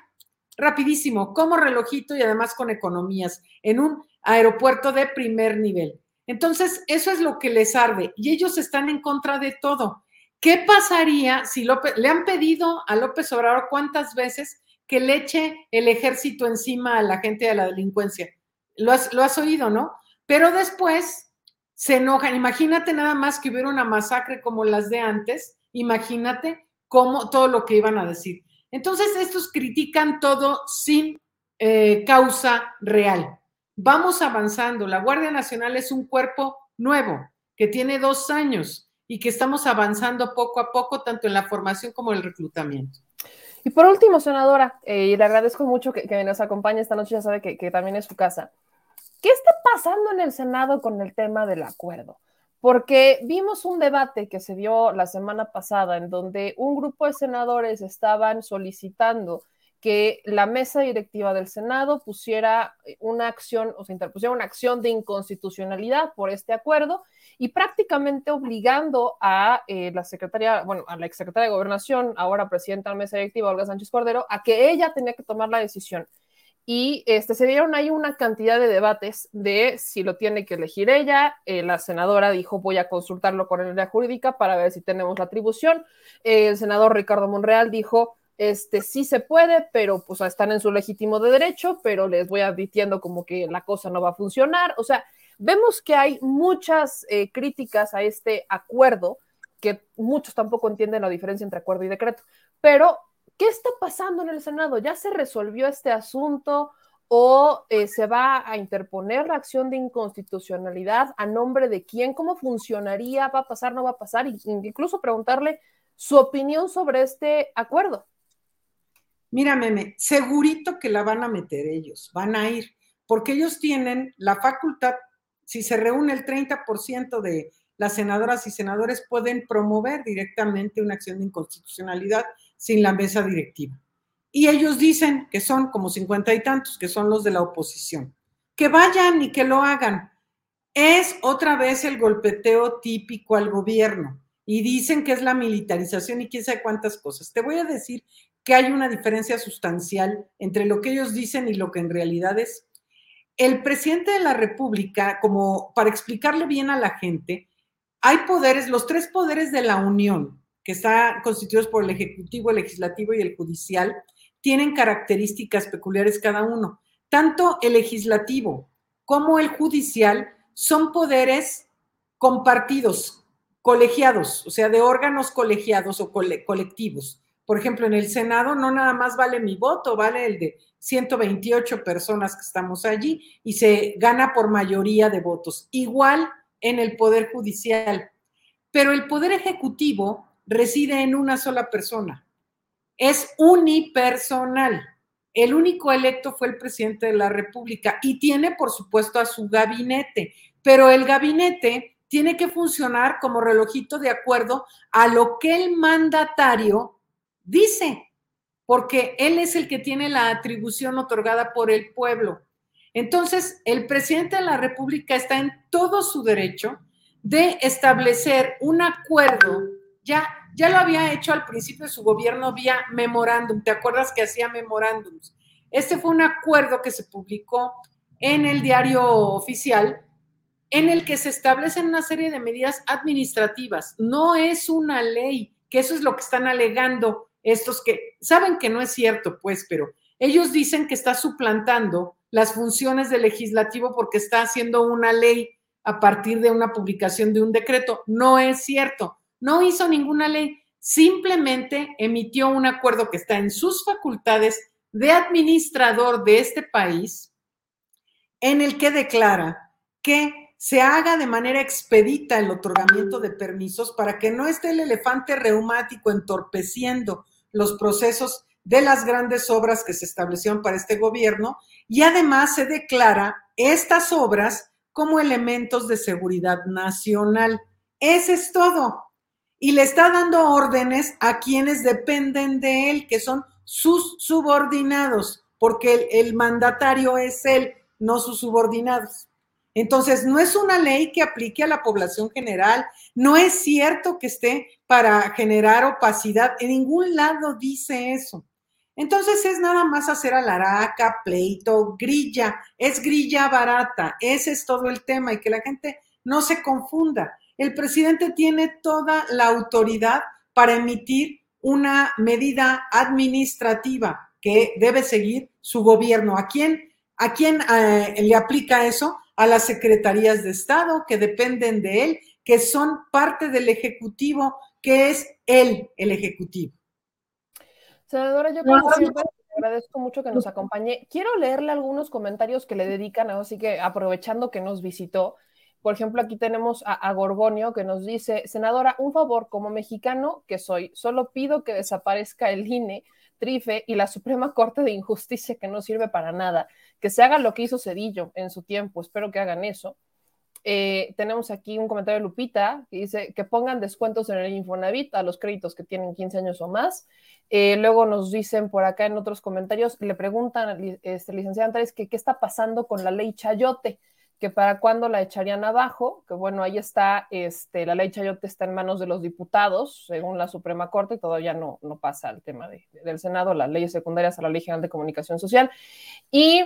rapidísimo, como relojito y además con economías, en un aeropuerto de primer nivel. Entonces, eso es lo que les arde y ellos están en contra de todo. ¿Qué pasaría si López, le han pedido a López Obrador cuántas veces que le eche el ejército encima a la gente de la delincuencia? Lo has, lo has oído, ¿no? Pero después se enojan. Imagínate nada más que hubiera una masacre como las de antes. Imagínate cómo todo lo que iban a decir. Entonces, estos critican todo sin eh, causa real. Vamos avanzando. La Guardia Nacional es un cuerpo nuevo que tiene dos años y que estamos avanzando poco a poco, tanto en la formación como en el reclutamiento. Y por último, senadora, eh, y le agradezco mucho que, nos acompañe esta noche, ya sabe que, que también es su casa. ¿Qué está pasando en el Senado con el tema del acuerdo? porque vimos un debate que se dio la semana pasada en donde un grupo de senadores estaban solicitando que la mesa directiva del Senado pusiera una acción, o sea, interpusiera una acción de inconstitucionalidad por este acuerdo y prácticamente obligando a eh, la secretaria, bueno, a la exsecretaria de Gobernación, ahora presidenta de la mesa directiva, Olga Sánchez Cordero, a que ella tenía que tomar la decisión y este, se dieron ahí una cantidad de debates de si lo tiene que elegir ella. Eh, la senadora dijo voy a consultarlo con área jurídica para ver si tenemos la atribución. el senador Ricardo Monreal dijo este sí se puede, pero pues están en su legítimo de derecho, pero les voy advirtiendo como que la cosa no va a funcionar. O sea, vemos que hay muchas eh, críticas a este acuerdo, que muchos tampoco entienden la diferencia entre acuerdo y decreto, pero ¿Qué está pasando en el Senado? ¿Ya se resolvió este asunto o eh, se va a interponer la acción de inconstitucionalidad a nombre de quién? ¿Cómo funcionaría? ¿Va a pasar? ¿No va a pasar? incluso preguntarle su opinión sobre este acuerdo. Mira, meme, segurito que la van a meter ellos, van a ir, porque ellos tienen la facultad, si se reúne el 30% de las senadoras y senadores, pueden promover directamente una acción de inconstitucionalidad sin la mesa directiva. Y ellos dicen que son como cincuenta y tantos, que son los de la oposición. Que vayan y que lo hagan. Es otra vez el golpeteo típico al gobierno. Y dicen que es la militarización y quién sabe cuántas cosas. Te voy a decir que hay una diferencia sustancial entre lo que ellos dicen y lo que en realidad es. El presidente de la República, como para explicarle bien a la gente, hay poderes, los tres poderes de la Unión, que están constituidos por el Ejecutivo, el Legislativo y el Judicial, tienen características peculiares cada uno. Tanto el legislativo como el judicial son poderes compartidos, colegiados, o sea, de órganos colegiados o colectivos. Por ejemplo, en el Senado no nada más vale mi voto, vale el de 128 personas que estamos allí y se gana por mayoría de votos. Igual en el Poder Judicial. Pero el Poder Ejecutivo reside en una sola persona. Es unipersonal. El único electo fue el presidente de la República y tiene, por supuesto, a su gabinete, pero el gabinete tiene que funcionar como relojito de acuerdo a lo que el mandatario dice, porque él es el que tiene la atribución otorgada por el pueblo. Entonces, el presidente de la República está en todo su derecho de establecer un acuerdo, ya, ya lo había hecho al principio de su gobierno vía memorándum, ¿te acuerdas que hacía memorándums? Este fue un acuerdo que se publicó en el diario oficial en el que se establecen una serie de medidas administrativas. No es una ley, que eso es lo que están alegando estos que saben que no es cierto, pues, pero ellos dicen que está suplantando las funciones del legislativo porque está haciendo una ley a partir de una publicación de un decreto. No es cierto, no hizo ninguna ley, simplemente emitió un acuerdo que está en sus facultades de administrador de este país, en el que declara que se haga de manera expedita el otorgamiento de permisos para que no esté el elefante reumático entorpeciendo los procesos de las grandes obras que se establecieron para este gobierno y además se declara estas obras como elementos de seguridad nacional. Ese es todo. Y le está dando órdenes a quienes dependen de él, que son sus subordinados, porque el, el mandatario es él, no sus subordinados. Entonces, no es una ley que aplique a la población general, no es cierto que esté para generar opacidad, en ningún lado dice eso. Entonces es nada más hacer alaraca, pleito, grilla, es grilla barata, ese es todo el tema y que la gente no se confunda. El presidente tiene toda la autoridad para emitir una medida administrativa que debe seguir su gobierno. ¿A quién, a quién eh, le aplica eso? a las secretarías de Estado que dependen de él, que son parte del Ejecutivo, que es él el Ejecutivo. Senadora, yo como siempre agradezco mucho que nos acompañe. Quiero leerle algunos comentarios que le dedican, así que aprovechando que nos visitó, por ejemplo, aquí tenemos a, a, Gorgonio que nos dice, senadora, un favor, como mexicano que soy, solo pido que desaparezca el INE, Trife y la Suprema Corte de Injusticia que no sirve para nada que se haga lo que hizo Cedillo en su tiempo, espero que hagan eso. Eh, tenemos aquí un comentario de Lupita que dice que pongan descuentos en el Infonavit a los créditos que tienen 15 años o más. Eh, luego nos dicen por acá en otros comentarios, le preguntan, este, licenciada Antares, que qué está pasando con la ley Chayote, que para cuándo la echarían abajo, que bueno, ahí está, este, la ley Chayote está en manos de los diputados, según la Suprema Corte, todavía no, no pasa el tema del Senado, las leyes secundarias a la Ley General de Comunicación Social. Y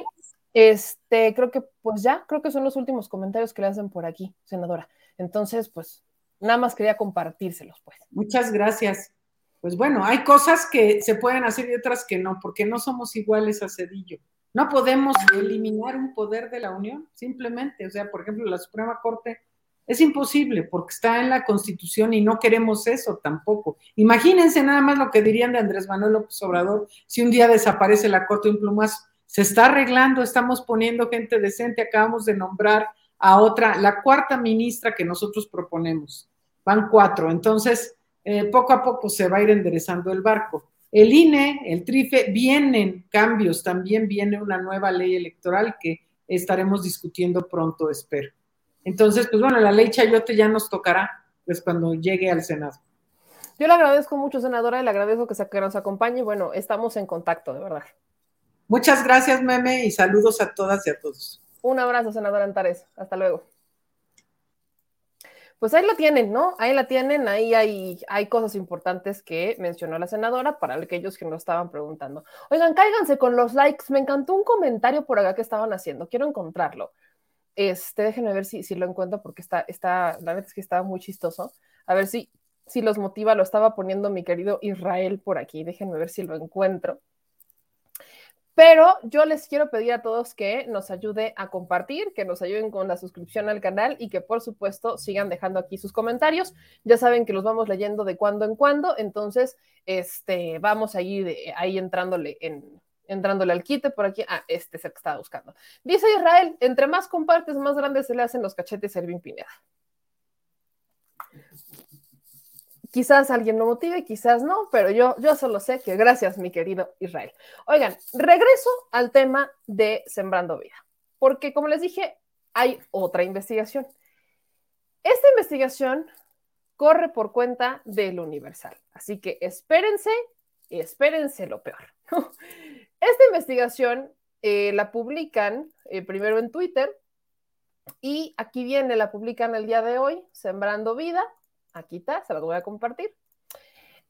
este, creo que pues ya, creo que son los últimos comentarios que le hacen por aquí, senadora. Entonces, pues nada más quería compartírselos, pues. Muchas gracias. Pues bueno, hay cosas que se pueden hacer y otras que no, porque no somos iguales a Cedillo. No podemos eliminar un poder de la Unión, simplemente. O sea, por ejemplo, la Suprema Corte es imposible porque está en la Constitución y no queremos eso tampoco. Imagínense nada más lo que dirían de Andrés Manuel López Obrador si un día desaparece la Corte de un plumazo se está arreglando, estamos poniendo gente decente, acabamos de nombrar a otra, la cuarta ministra que nosotros proponemos. Van cuatro, entonces eh, poco a poco se va a ir enderezando el barco. El INE, el TRIFE, vienen cambios, también viene una nueva ley electoral que estaremos discutiendo pronto, espero. Entonces, pues bueno, la ley Chayote ya nos tocará, pues cuando llegue al Senado. Yo le agradezco mucho, senadora, y le agradezco que, que nos acompañe. Bueno, estamos en contacto, de verdad. Muchas gracias, Meme, y saludos a todas y a todos. Un abrazo, senadora Antares. Hasta luego. Pues ahí la tienen, ¿no? Ahí la tienen, ahí hay, hay cosas importantes que mencionó la senadora para aquellos que nos estaban preguntando. Oigan, cáiganse con los likes. Me encantó un comentario por acá que estaban haciendo. Quiero encontrarlo. Este, déjenme ver si, si lo encuentro porque está, está, la verdad es que estaba muy chistoso. A ver si, si los motiva. Lo estaba poniendo mi querido Israel por aquí. Déjenme ver si lo encuentro. Pero yo les quiero pedir a todos que nos ayude a compartir, que nos ayuden con la suscripción al canal y que por supuesto sigan dejando aquí sus comentarios. Ya saben que los vamos leyendo de cuando en cuando, entonces este, vamos a ir ahí entrándole en, entrándole al quite por aquí. Ah, este es el que estaba buscando. Dice Israel, entre más compartes, más grandes se le hacen los cachetes a Pineda. Quizás alguien lo motive, quizás no, pero yo, yo solo sé que gracias, mi querido Israel. Oigan, regreso al tema de Sembrando Vida, porque como les dije, hay otra investigación. Esta investigación corre por cuenta del Universal, así que espérense y espérense lo peor. Esta investigación eh, la publican eh, primero en Twitter y aquí viene, la publican el día de hoy, Sembrando Vida. Aquí está, se la voy a compartir.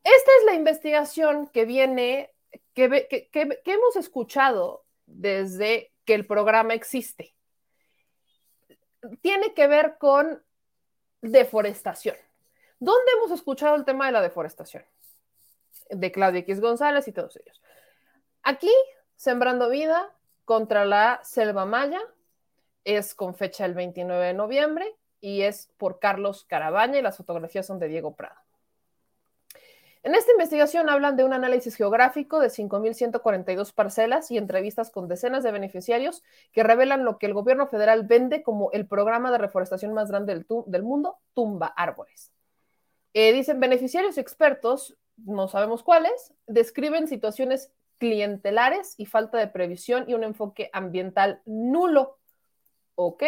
Esta es la investigación que viene, que, que hemos escuchado desde que el programa existe. Tiene que ver con deforestación. ¿Dónde hemos escuchado el tema de la deforestación? De Claudia X González y todos ellos. Aquí, Sembrando Vida contra la Selva Maya, es con fecha el 29 de noviembre y es por Carlos Carabaña y las fotografías son de Diego Prado. En esta investigación hablan de un análisis geográfico de 5.142 parcelas y entrevistas con decenas de beneficiarios que revelan lo que el gobierno federal vende como el programa de reforestación más grande del, mundo, Tumba Árboles. Eh, dicen beneficiarios expertos, no sabemos cuáles, describen situaciones clientelares y falta de previsión y un enfoque ambiental nulo. ¿Ok?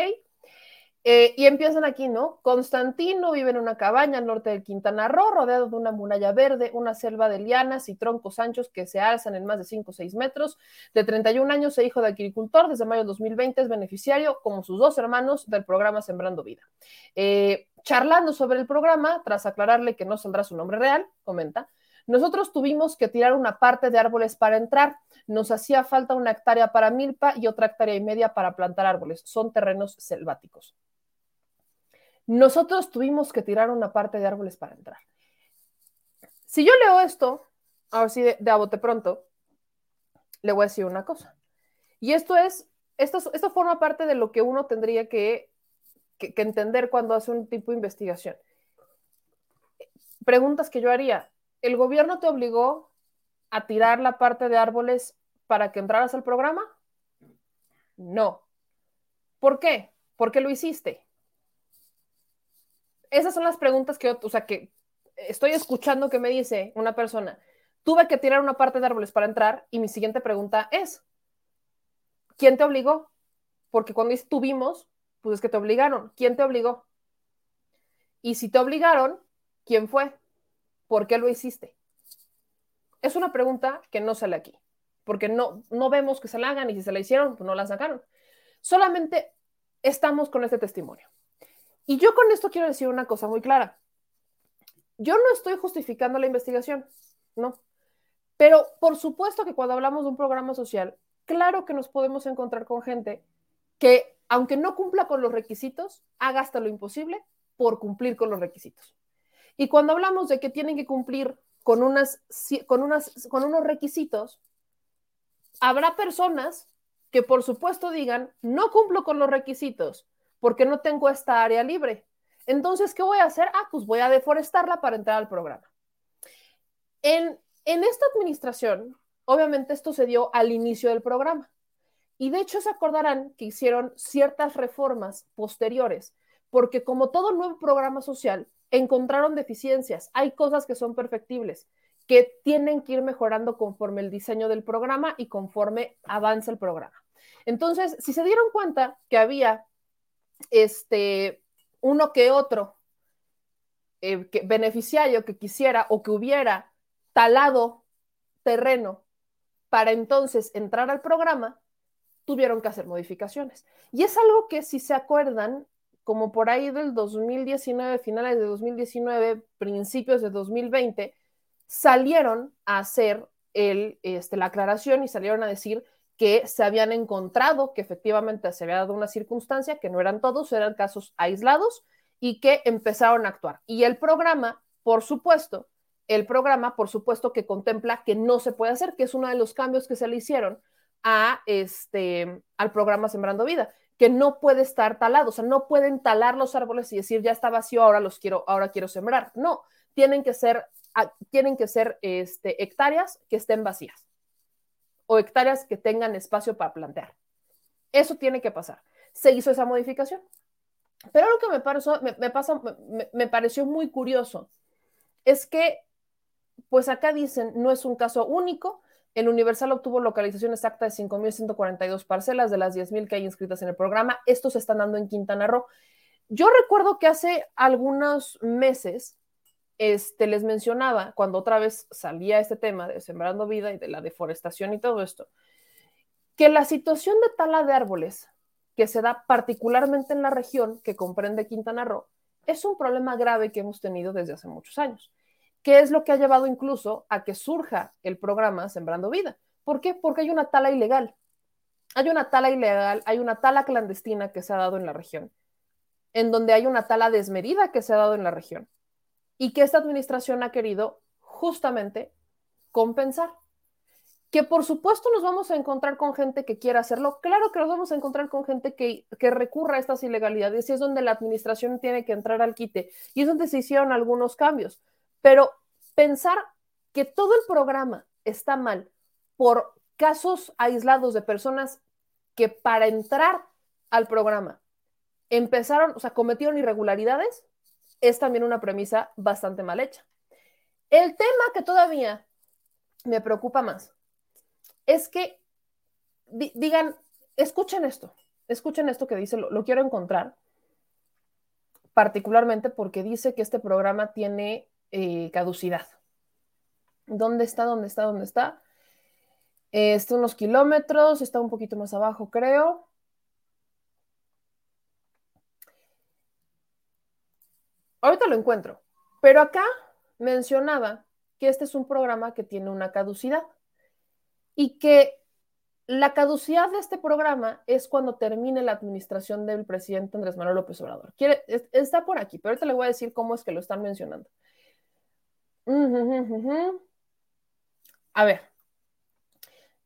Eh, y empiezan aquí, ¿no? Constantino vive en una cabaña al norte del Quintana Roo, rodeado de una muralla verde, una selva de lianas y troncos anchos que se alzan en más de 5 o 6 metros. De 31 años e hijo de agricultor, desde mayo de 2020 es beneficiario, como sus dos hermanos, del programa Sembrando Vida. Eh, charlando sobre el programa, tras aclararle que no saldrá su nombre real, comenta, nosotros tuvimos que tirar una parte de árboles para entrar. Nos hacía falta una hectárea para milpa y otra hectárea y media para plantar árboles. Son terrenos selváticos. Nosotros tuvimos que tirar una parte de árboles para entrar. Si yo leo esto, ahora sí de, a bote pronto, le voy a decir una cosa. Y esto es, esto, esto forma parte de lo que uno tendría que, que entender cuando hace un tipo de investigación. Preguntas que yo haría. ¿El gobierno te obligó a tirar la parte de árboles para que entraras al programa? No. ¿Por qué? ¿Por qué lo hiciste? Esas son las preguntas que, o sea, que estoy escuchando que me dice una persona. Tuve que tirar una parte de árboles para entrar y mi siguiente pregunta es, ¿quién te obligó? Porque cuando estuvimos, pues es que te obligaron. ¿Quién te obligó? Y si te obligaron, ¿quién fue? ¿por qué lo hiciste? Es una pregunta que no sale aquí, porque no, no vemos que se la hagan y si se la hicieron, pues no la sacaron. Solamente estamos con este testimonio. Y yo con esto quiero decir una cosa muy clara. Yo no estoy justificando la investigación, no. Pero por supuesto que cuando hablamos de un programa social, claro que nos podemos encontrar con gente que, aunque no cumpla con los requisitos, haga hasta lo imposible por cumplir con los requisitos. Y cuando hablamos de que tienen que cumplir con, unas, con, unas, con unos requisitos, habrá personas que por supuesto digan, no cumplo con los requisitos porque no tengo esta área libre. Entonces, ¿qué voy a hacer? Ah, pues voy a deforestarla para entrar al programa. En, en esta administración, obviamente esto se dio al inicio del programa. Y de hecho se acordarán que hicieron ciertas reformas posteriores, porque como todo nuevo programa social, encontraron deficiencias, hay cosas que son perfectibles, que tienen que ir mejorando conforme el diseño del programa y conforme avanza el programa. Entonces, si se dieron cuenta que había este uno que otro eh, beneficiario que quisiera o que hubiera talado terreno para entonces entrar al programa, tuvieron que hacer modificaciones. Y es algo que, si se acuerdan, como por ahí del 2019, finales de 2019, principios de 2020, salieron a hacer el, este, la aclaración y salieron a decir que se habían encontrado, que efectivamente se había dado una circunstancia, que no eran todos, eran casos aislados y que empezaron a actuar. Y el programa, por supuesto, el programa, por supuesto, que contempla que no se puede hacer, que es uno de los cambios que se le hicieron a este, al programa Sembrando Vida que no puede estar talado, o sea, no pueden talar los árboles y decir, ya está vacío, ahora los quiero, ahora quiero sembrar. No, tienen que ser, ah, tienen que ser este, hectáreas que estén vacías o hectáreas que tengan espacio para plantear. Eso tiene que pasar. Se hizo esa modificación. Pero lo que me, pareció, me, me pareció muy curioso es que, pues acá dicen, no es un caso único, el Universal obtuvo localización exacta de 5.142 parcelas de las 10.000 que hay inscritas en el programa. Estos se están dando en Quintana Roo. Yo recuerdo que hace algunos meses este, les mencionaba, cuando otra vez salía este tema de Sembrando Vida y de la deforestación y todo esto, que la situación de tala de árboles que se da particularmente en la región que comprende Quintana Roo es un problema grave que hemos tenido desde hace muchos años, que es lo que ha llevado incluso a que surja el programa Sembrando Vida. ¿Por qué? Porque hay una tala ilegal. Hay una tala ilegal, hay una tala clandestina que se ha dado en la región, en donde hay una tala desmedida que se ha dado en la región y que esta administración ha querido justamente compensar. Que por supuesto nos vamos a encontrar con gente que quiera hacerlo. Claro que nos vamos a encontrar con gente que, que recurra a estas ilegalidades y es donde la administración tiene que entrar al quite y es donde se hicieron algunos cambios. Pero pensar que todo el programa está mal por casos aislados de personas que para entrar al programa empezaron, o sea, cometieron irregularidades, es también una premisa bastante mal hecha. El tema que todavía me preocupa más es que digan, escuchen esto, escuchen esto que dice, lo, quiero encontrar, particularmente porque dice que este programa tiene eh, caducidad. ¿Dónde está? ¿Dónde está? ¿Dónde está? Está unos kilómetros, está un poquito más abajo, creo. Ahorita lo encuentro, pero acá mencionaba que este es un programa que tiene una caducidad y que la caducidad de este programa es cuando termine la administración del presidente Andrés Manuel López Obrador. Está por aquí, pero ahorita le voy a decir cómo es que lo están mencionando. A ver,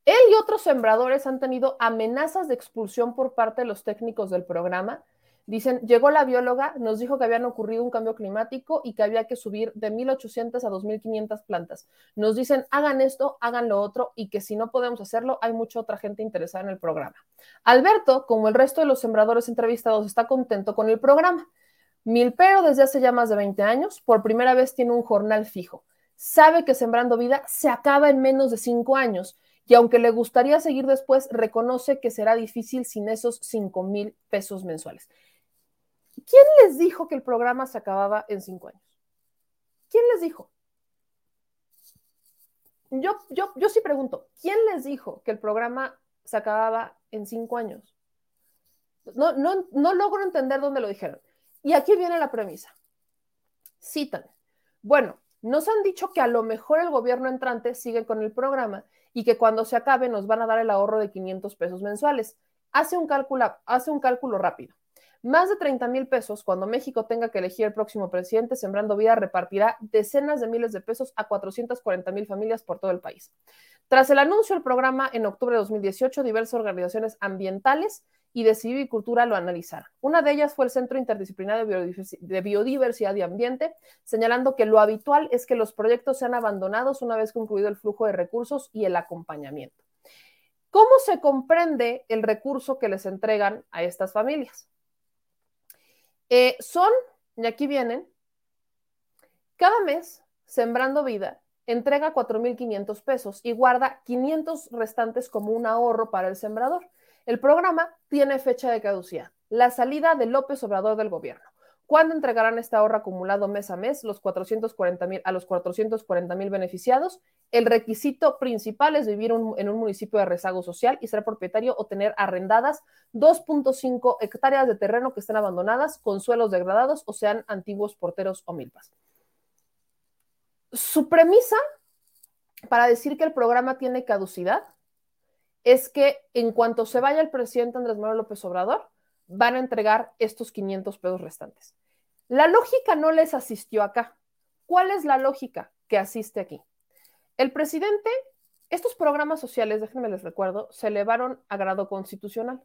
él y otros sembradores han tenido amenazas de expulsión por parte de los técnicos del programa Dicen, llegó la bióloga, nos dijo que habían ocurrido un cambio climático y que había que subir de 1.800 a 2.500 plantas. Nos dicen, hagan esto, hagan lo otro y que si no podemos hacerlo, hay mucha otra gente interesada en el programa. Alberto, como el resto de los sembradores entrevistados, está contento con el programa. Milpero desde hace ya más de 20 años, por primera vez tiene un jornal fijo. Sabe que Sembrando Vida se acaba en menos de 5 años y aunque le gustaría seguir después, reconoce que será difícil sin esos 5 mil pesos mensuales. ¿Quién les dijo que el programa se acababa en cinco años? ¿Quién les dijo? Yo, yo, yo sí pregunto, ¿quién les dijo que el programa se acababa en cinco años? No, no, no logro entender dónde lo dijeron. Y aquí viene la premisa. Citan. Bueno, nos han dicho que a lo mejor el gobierno entrante sigue con el programa y que cuando se acabe nos van a dar el ahorro de 500 pesos mensuales. Hace un cálculo, hace un cálculo rápido. Más de 30 mil pesos cuando México tenga que elegir el próximo presidente, Sembrando Vida repartirá decenas de miles de pesos a 440 mil familias por todo el país. Tras el anuncio del programa en octubre de 2018, diversas organizaciones ambientales y de civicultura lo analizaron. Una de ellas fue el Centro Interdisciplinario de Biodiversidad y Ambiente, señalando que lo habitual es que los proyectos sean abandonados una vez concluido el flujo de recursos y el acompañamiento. ¿Cómo se comprende el recurso que les entregan a estas familias? Eh, son, y aquí vienen, cada mes, Sembrando Vida entrega 4.500 pesos y guarda 500 restantes como un ahorro para el sembrador. El programa tiene fecha de caducidad, la salida de López Obrador del gobierno. ¿Cuándo entregarán este ahorro acumulado mes a mes los 440 a los 440 mil beneficiados? El requisito principal es vivir en un municipio de rezago social y ser propietario o tener arrendadas 2.5 hectáreas de terreno que estén abandonadas con suelos degradados o sean antiguos porteros o milpas. Su premisa para decir que el programa tiene caducidad es que en cuanto se vaya el presidente Andrés Manuel López Obrador, van a entregar estos 500 pesos restantes. La lógica no les asistió acá. ¿Cuál es la lógica que asiste aquí? El presidente, estos programas sociales, déjenme les recuerdo, se elevaron a grado constitucional.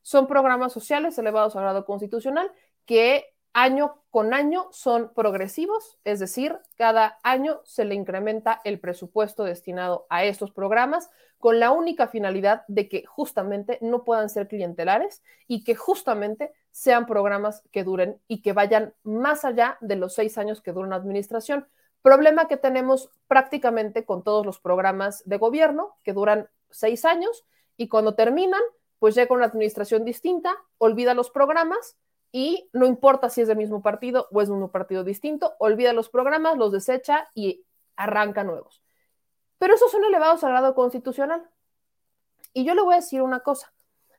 Son programas sociales elevados a grado constitucional que año con año son progresivos, es decir, cada año se le incrementa el presupuesto destinado a estos programas con la única finalidad de que justamente no puedan ser clientelares y que justamente sean programas que duren y que vayan más allá de los seis años que dura una administración. Problema que tenemos prácticamente con todos los programas de gobierno que duran seis años y cuando terminan, pues llega una administración distinta, olvida los programas y no importa si es del mismo partido o es de un partido distinto, olvida los programas, los desecha y arranca nuevos. Pero esos son elevados al grado constitucional. Y yo le voy a decir una cosa.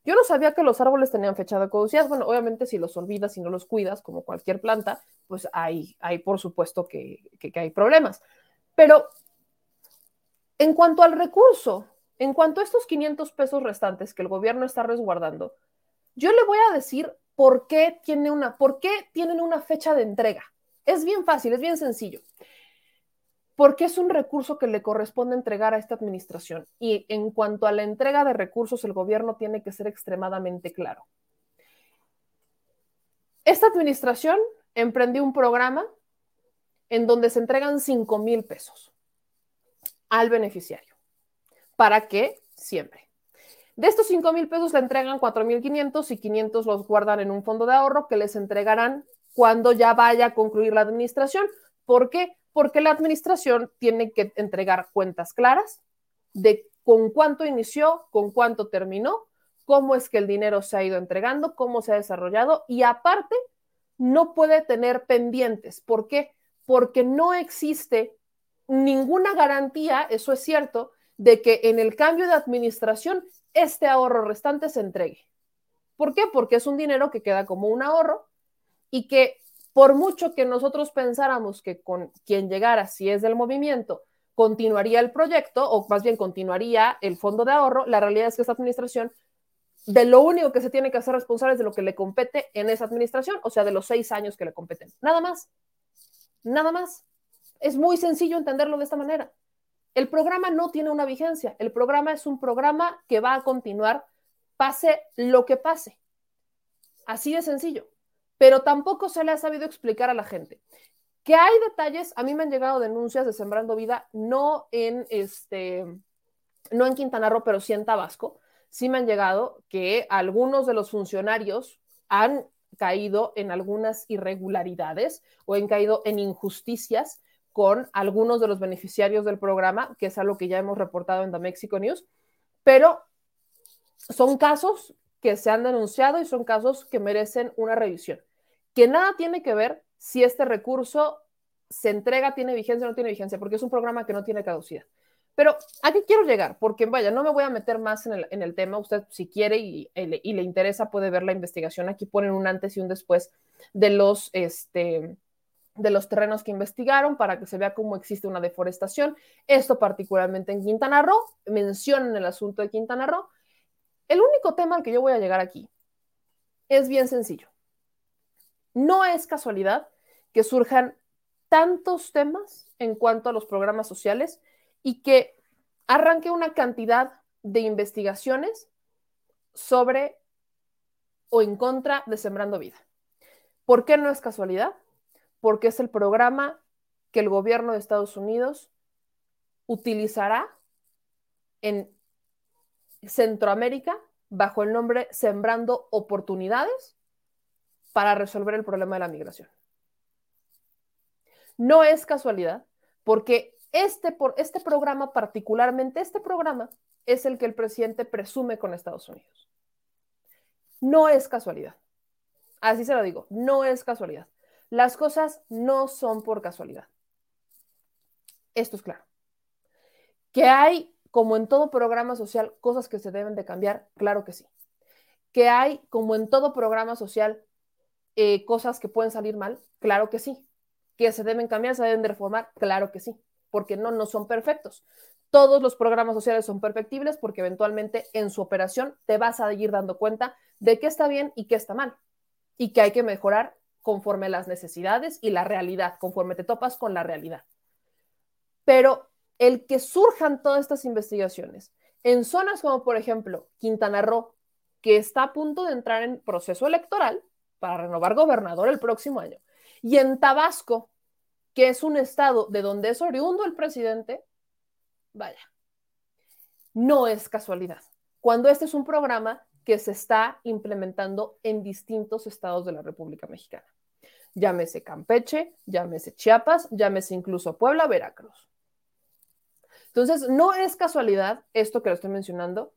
Yo no sabía que los árboles tenían fecha de caducidad. Bueno, obviamente si los olvidas y no los cuidas, como cualquier planta, pues hay, hay por supuesto que, que hay problemas. Pero en cuanto al recurso, en cuanto a estos 500 pesos restantes que el gobierno está resguardando, yo le voy a decir por qué, tiene una, por qué tienen una fecha de entrega. Es bien fácil, es bien sencillo. Porque es un recurso que le corresponde entregar a esta administración. Y en cuanto a la entrega de recursos, el gobierno tiene que ser extremadamente claro. Esta administración emprendió un programa en donde se entregan 5 mil pesos al beneficiario. ¿Para qué? Siempre. De estos 5 mil pesos le entregan 4 mil 500 y 500 los guardan en un fondo de ahorro que les entregarán cuando ya vaya a concluir la administración. ¿Por qué? Porque la administración tiene que entregar cuentas claras de con cuánto inició, con cuánto terminó, cómo es que el dinero se ha ido entregando, cómo se ha desarrollado y aparte no puede tener pendientes. ¿Por qué? Porque no existe ninguna garantía, eso es cierto, de que en el cambio de administración este ahorro restante se entregue. ¿Por qué? Porque es un dinero que queda como un ahorro y que por mucho que nosotros pensáramos que con quien llegara, si es del movimiento, continuaría el proyecto o más bien continuaría el fondo de ahorro, la realidad es que esta administración de lo único que se tiene que hacer responsable es de lo que le compete en esa administración, o sea, de los seis años que le competen. Nada más. Nada más. Es muy sencillo entenderlo de esta manera. El programa no tiene una vigencia. El programa es un programa que va a continuar pase lo que pase. Así de sencillo. Pero tampoco se le ha sabido explicar a la gente que hay detalles. A mí me han llegado denuncias de Sembrando Vida, no en este, no en Quintana Roo, pero sí en Tabasco. Sí me han llegado que algunos de los funcionarios han caído en algunas irregularidades o han caído en injusticias con algunos de los beneficiarios del programa, que es algo que ya hemos reportado en The Mexico News, pero son casos que se han denunciado y son casos que merecen una revisión, que nada tiene que ver si este recurso se entrega, tiene vigencia o no tiene vigencia, porque es un programa que no tiene caducidad. Pero ¿a qué quiero llegar? Porque vaya, no me voy a meter más en el, tema. Usted, si quiere y, y, le interesa, puede ver la investigación. Aquí ponen un antes y un después de los, este, de los terrenos que investigaron para que se vea cómo existe una deforestación. Esto particularmente en Quintana Roo, mencionan el asunto de Quintana Roo. El único tema al que yo voy a llegar aquí es bien sencillo. No es casualidad que surjan tantos temas en cuanto a los programas sociales y que arranque una cantidad de investigaciones sobre o en contra de Sembrando Vida. ¿Por qué no es casualidad? Porque es el programa que el gobierno de Estados Unidos utilizará en Centroamérica bajo el nombre Sembrando Oportunidades para resolver el problema de la migración. No es casualidad, porque este, por, este programa, particularmente este programa, es el que el presidente presume con Estados Unidos. No es casualidad. Así se lo digo, no es casualidad. Las cosas no son por casualidad. Esto es claro. Que hay, como en todo programa social, cosas que se deben de cambiar, claro que sí. Que hay, como en todo programa social, eh, cosas que pueden salir mal, claro que sí. Que se deben cambiar, se deben de reformar, claro que sí. Porque no, no son perfectos. Todos los programas sociales son perfectibles porque eventualmente en su operación te vas a ir dando cuenta de qué está bien y qué está mal y que hay que mejorar conforme las necesidades y la realidad, conforme te topas con la realidad. Pero el que surjan todas estas investigaciones en zonas como, por ejemplo, Quintana Roo, que está a punto de entrar en proceso electoral para renovar gobernador el próximo año, y en Tabasco, que es un estado de donde es oriundo el presidente, vaya, no es casualidad. Cuando este es un programa que se está implementando en distintos estados de la República Mexicana. Llámese Campeche, llámese Chiapas, llámese incluso Puebla, Veracruz. Entonces, no es casualidad esto que lo estoy mencionando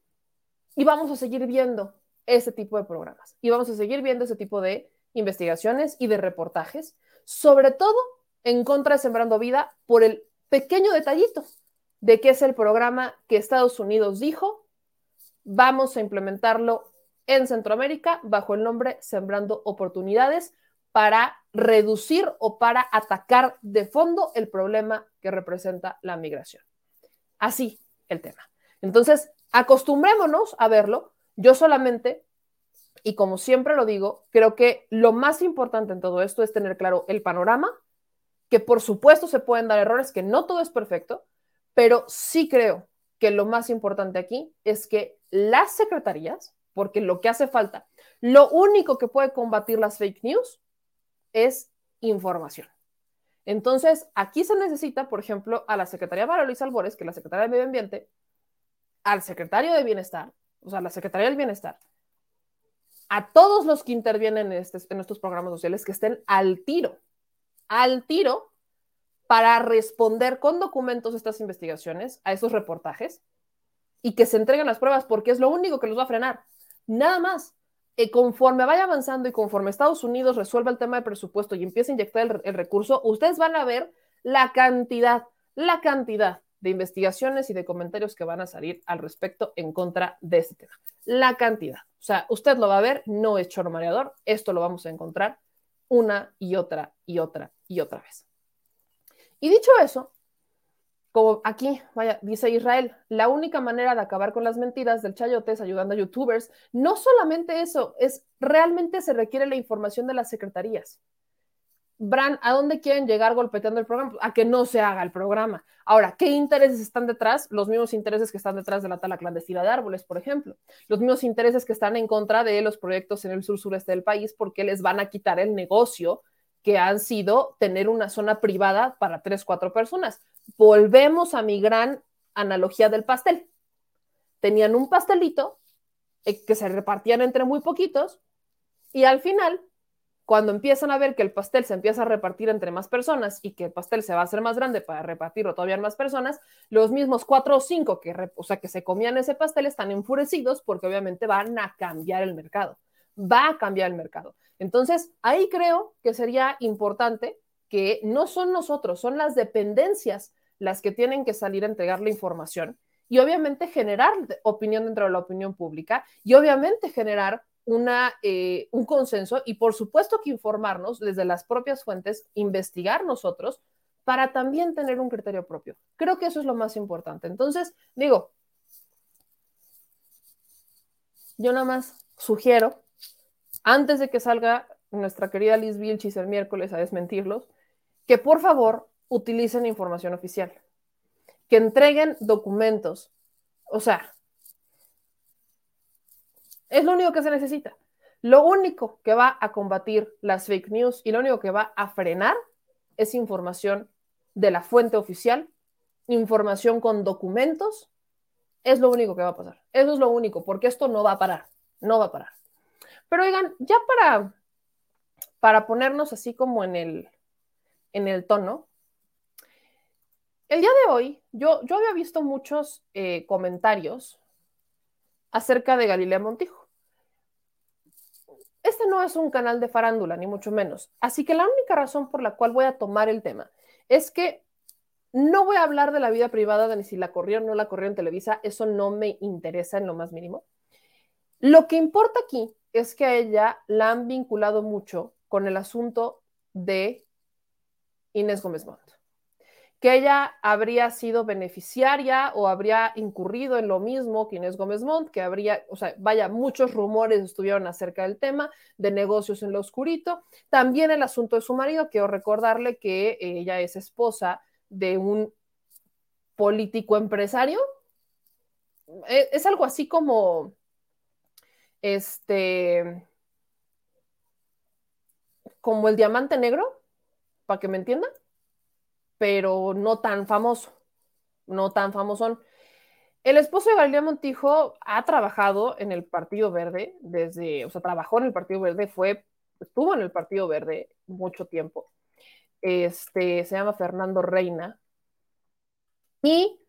y vamos a seguir viendo ese tipo de programas y vamos a seguir viendo ese tipo de investigaciones y de reportajes, sobre todo en contra de Sembrando Vida por el pequeño detallito de que es el programa que Estados Unidos dijo vamos a implementarlo en Centroamérica bajo el nombre Sembrando Oportunidades para reducir o para atacar de fondo el problema que representa la migración. Así el tema. Entonces, acostumbrémonos a verlo. Yo solamente, y como siempre lo digo, creo que lo más importante en todo esto es tener claro el panorama, que por supuesto se pueden dar errores, que no todo es perfecto, pero sí creo que lo más importante aquí es que las secretarías, porque lo que hace falta, lo único que puede combatir las fake news es información. Entonces, aquí se necesita, por ejemplo, a la Secretaría María Luisa Albores, que es la Secretaría de Medio Ambiente, al Secretario de Bienestar, o sea, la Secretaría del Bienestar, a todos los que intervienen en, este, en estos programas sociales que estén al tiro, al tiro para responder con documentos estas investigaciones, a esos reportajes, y que se entreguen las pruebas, porque es lo único que los va a frenar. Nada más. Eh, conforme vaya avanzando y conforme Estados Unidos resuelva el tema de presupuesto y empiece a inyectar el, recurso, ustedes van a ver la cantidad, la cantidad de investigaciones y de comentarios que van a salir al respecto en contra de este tema. La cantidad. O sea, usted lo va a ver, no es choro mareador, esto lo vamos a encontrar una y otra y otra y otra vez. Y dicho eso, como aquí, vaya, dice Israel, la única manera de acabar con las mentiras del chayote es ayudando a youtubers. No solamente eso, es realmente se requiere la información de las secretarías. Bran, ¿a dónde quieren llegar golpeteando el programa? A que no se haga el programa. Ahora, ¿qué intereses están detrás? Los mismos intereses que están detrás de la tala clandestina de árboles, por ejemplo. Los mismos intereses que están en contra de los proyectos en el sur sureste del país porque les van a quitar el negocio que han sido tener una zona privada para tres, cuatro personas. Volvemos a mi gran analogía del pastel. Tenían un pastelito eh, que se repartían entre muy poquitos y al final cuando empiezan a ver que el pastel se empieza a repartir entre más personas y que el pastel se va a hacer más grande para repartirlo todavía en más personas, los mismos cuatro o cinco que, o sea, que se comían ese pastel están enfurecidos porque obviamente van a cambiar el mercado. Va a cambiar el mercado. Entonces, ahí creo que sería importante que no son nosotros, son las dependencias las que tienen que salir a entregar la información y obviamente generar opinión dentro de la opinión pública y obviamente generar una, eh, un consenso y por supuesto que informarnos desde las propias fuentes, investigar nosotros para también tener un criterio propio. Creo que eso es lo más importante. Entonces, digo, yo nada más sugiero, antes de que salga nuestra querida Liz Vilchis el miércoles a desmentirlos, que por favor utilicen información oficial, que entreguen documentos. O sea, es lo único que se necesita. Lo único que va a combatir las fake news y lo único que va a frenar es información de la fuente oficial, información con documentos. Es lo único que va a pasar. Eso es lo único, porque esto no va a parar. No va a parar. Pero oigan, ya para, para ponernos así como en el, en el tono, el día de hoy yo, yo había visto muchos eh, comentarios acerca de Galilea Montijo. Este no es un canal de farándula, ni mucho menos. Así que la única razón por la cual voy a tomar el tema es que no voy a hablar de la vida privada de ni si la corrió o no la corrió en Televisa, eso no me interesa en lo más mínimo. Lo que importa aquí es que a ella la han vinculado mucho con el asunto de Inés Gómez Montt que ella habría sido beneficiaria o habría incurrido en lo mismo que Inés Gómez Montt, que habría, o sea, vaya, muchos rumores estuvieron acerca del tema de negocios en lo oscurito. También el asunto de su marido, quiero recordarle que ella es esposa de un político empresario. E, es, algo así como, este, como el diamante negro, para que me entiendan pero no tan famoso, no tan famosón. El esposo de Galilea Montijo ha trabajado en el Partido Verde desde, o sea, trabajó en el Partido Verde, fue, estuvo en el Partido Verde mucho tiempo. Este, se llama Fernando Reina. Y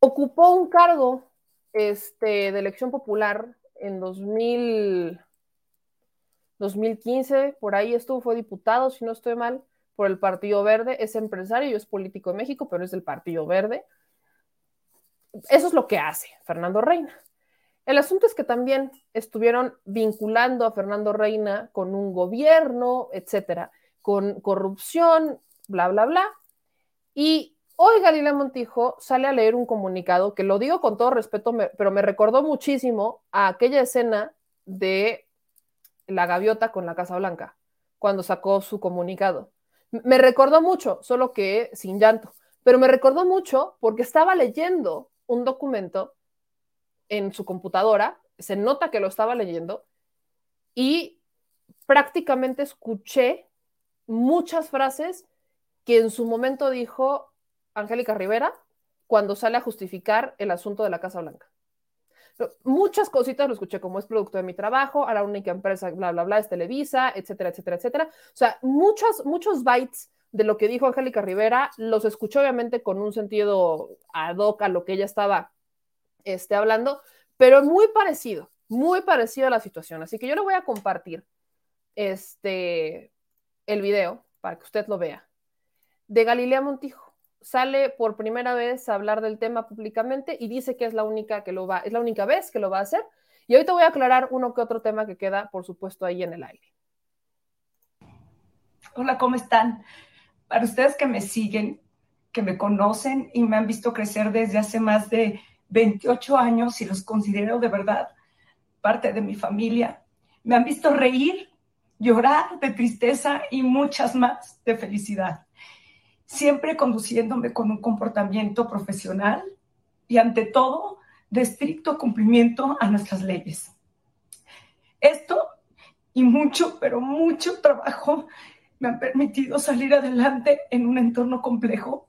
ocupó un cargo este, de elección popular en 2000, 2015, por ahí estuvo, fue diputado, si no estoy mal por el Partido Verde, es empresario y es político de México, pero es del Partido Verde. Eso es lo que hace Fernando Reina. El asunto es que también estuvieron vinculando a Fernando Reina con un gobierno, etcétera, con corrupción, bla, bla, bla. Y hoy Galilea Montijo sale a leer un comunicado que lo digo con todo respeto, pero me recordó muchísimo a aquella escena de la gaviota con la Casa Blanca, cuando sacó su comunicado. Me recordó mucho, solo que sin llanto, pero me recordó mucho porque estaba leyendo un documento en su computadora, se nota que lo estaba leyendo y prácticamente escuché muchas frases que en su momento dijo Angélica Rivera cuando sale a justificar el asunto de la Casa Blanca. Muchas cositas lo escuché como es producto de mi trabajo, a la única empresa, bla, bla, bla, es Televisa, etcétera, etcétera, etcétera. O sea, muchos, muchos bytes de lo que dijo Angélica Rivera los escuché obviamente con un sentido ad hoc a lo que ella estaba este, hablando, pero muy parecido, muy parecido a la situación. Así que yo le voy a compartir este, el video para que usted lo vea de Galilea Montijo sale por primera vez a hablar del tema públicamente y dice que es la única que lo va, es la única vez que lo va a hacer. Y hoy voy a aclarar uno que otro tema que queda, por supuesto, ahí en el aire. Hola, ¿cómo están? Para ustedes que me siguen, que me conocen y me han visto crecer desde hace más de 28 años y los considero de verdad parte de mi familia, me han visto reír, llorar de tristeza y muchas más de felicidad siempre conduciéndome con un comportamiento profesional y ante todo de estricto cumplimiento a nuestras leyes. Esto y mucho, pero mucho trabajo me han permitido salir adelante en un entorno complejo.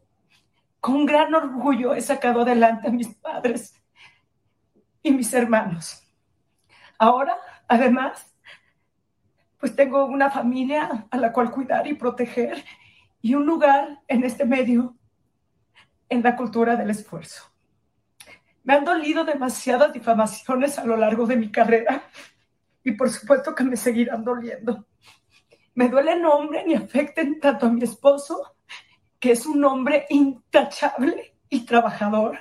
Con gran orgullo he sacado adelante a mis padres y mis hermanos. Ahora, además, pues tengo una familia a la cual cuidar y proteger y un lugar en este medio en la cultura del esfuerzo. Me han dolido demasiadas difamaciones a lo largo de mi carrera y por supuesto que me seguirán doliendo. Me duele nombre ni afecten tanto a mi esposo, que es un hombre intachable y trabajador,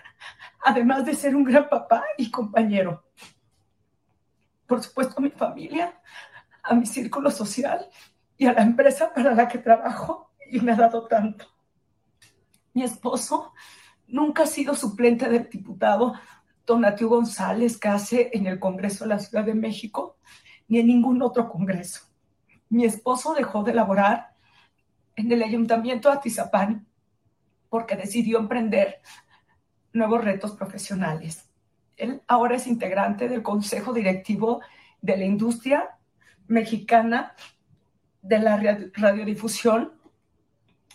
además de ser un gran papá y compañero. Por supuesto a mi familia, a mi círculo social y a la empresa para la que trabajo y me ha dado tanto. Mi esposo nunca ha sido suplente del diputado Donatio González que hace en el Congreso de la Ciudad de México, ni en ningún otro Congreso. Mi esposo dejó de laborar en el Ayuntamiento de Atizapán porque decidió emprender nuevos retos profesionales. Él ahora es integrante del Consejo Directivo de la Industria Mexicana de la Radiodifusión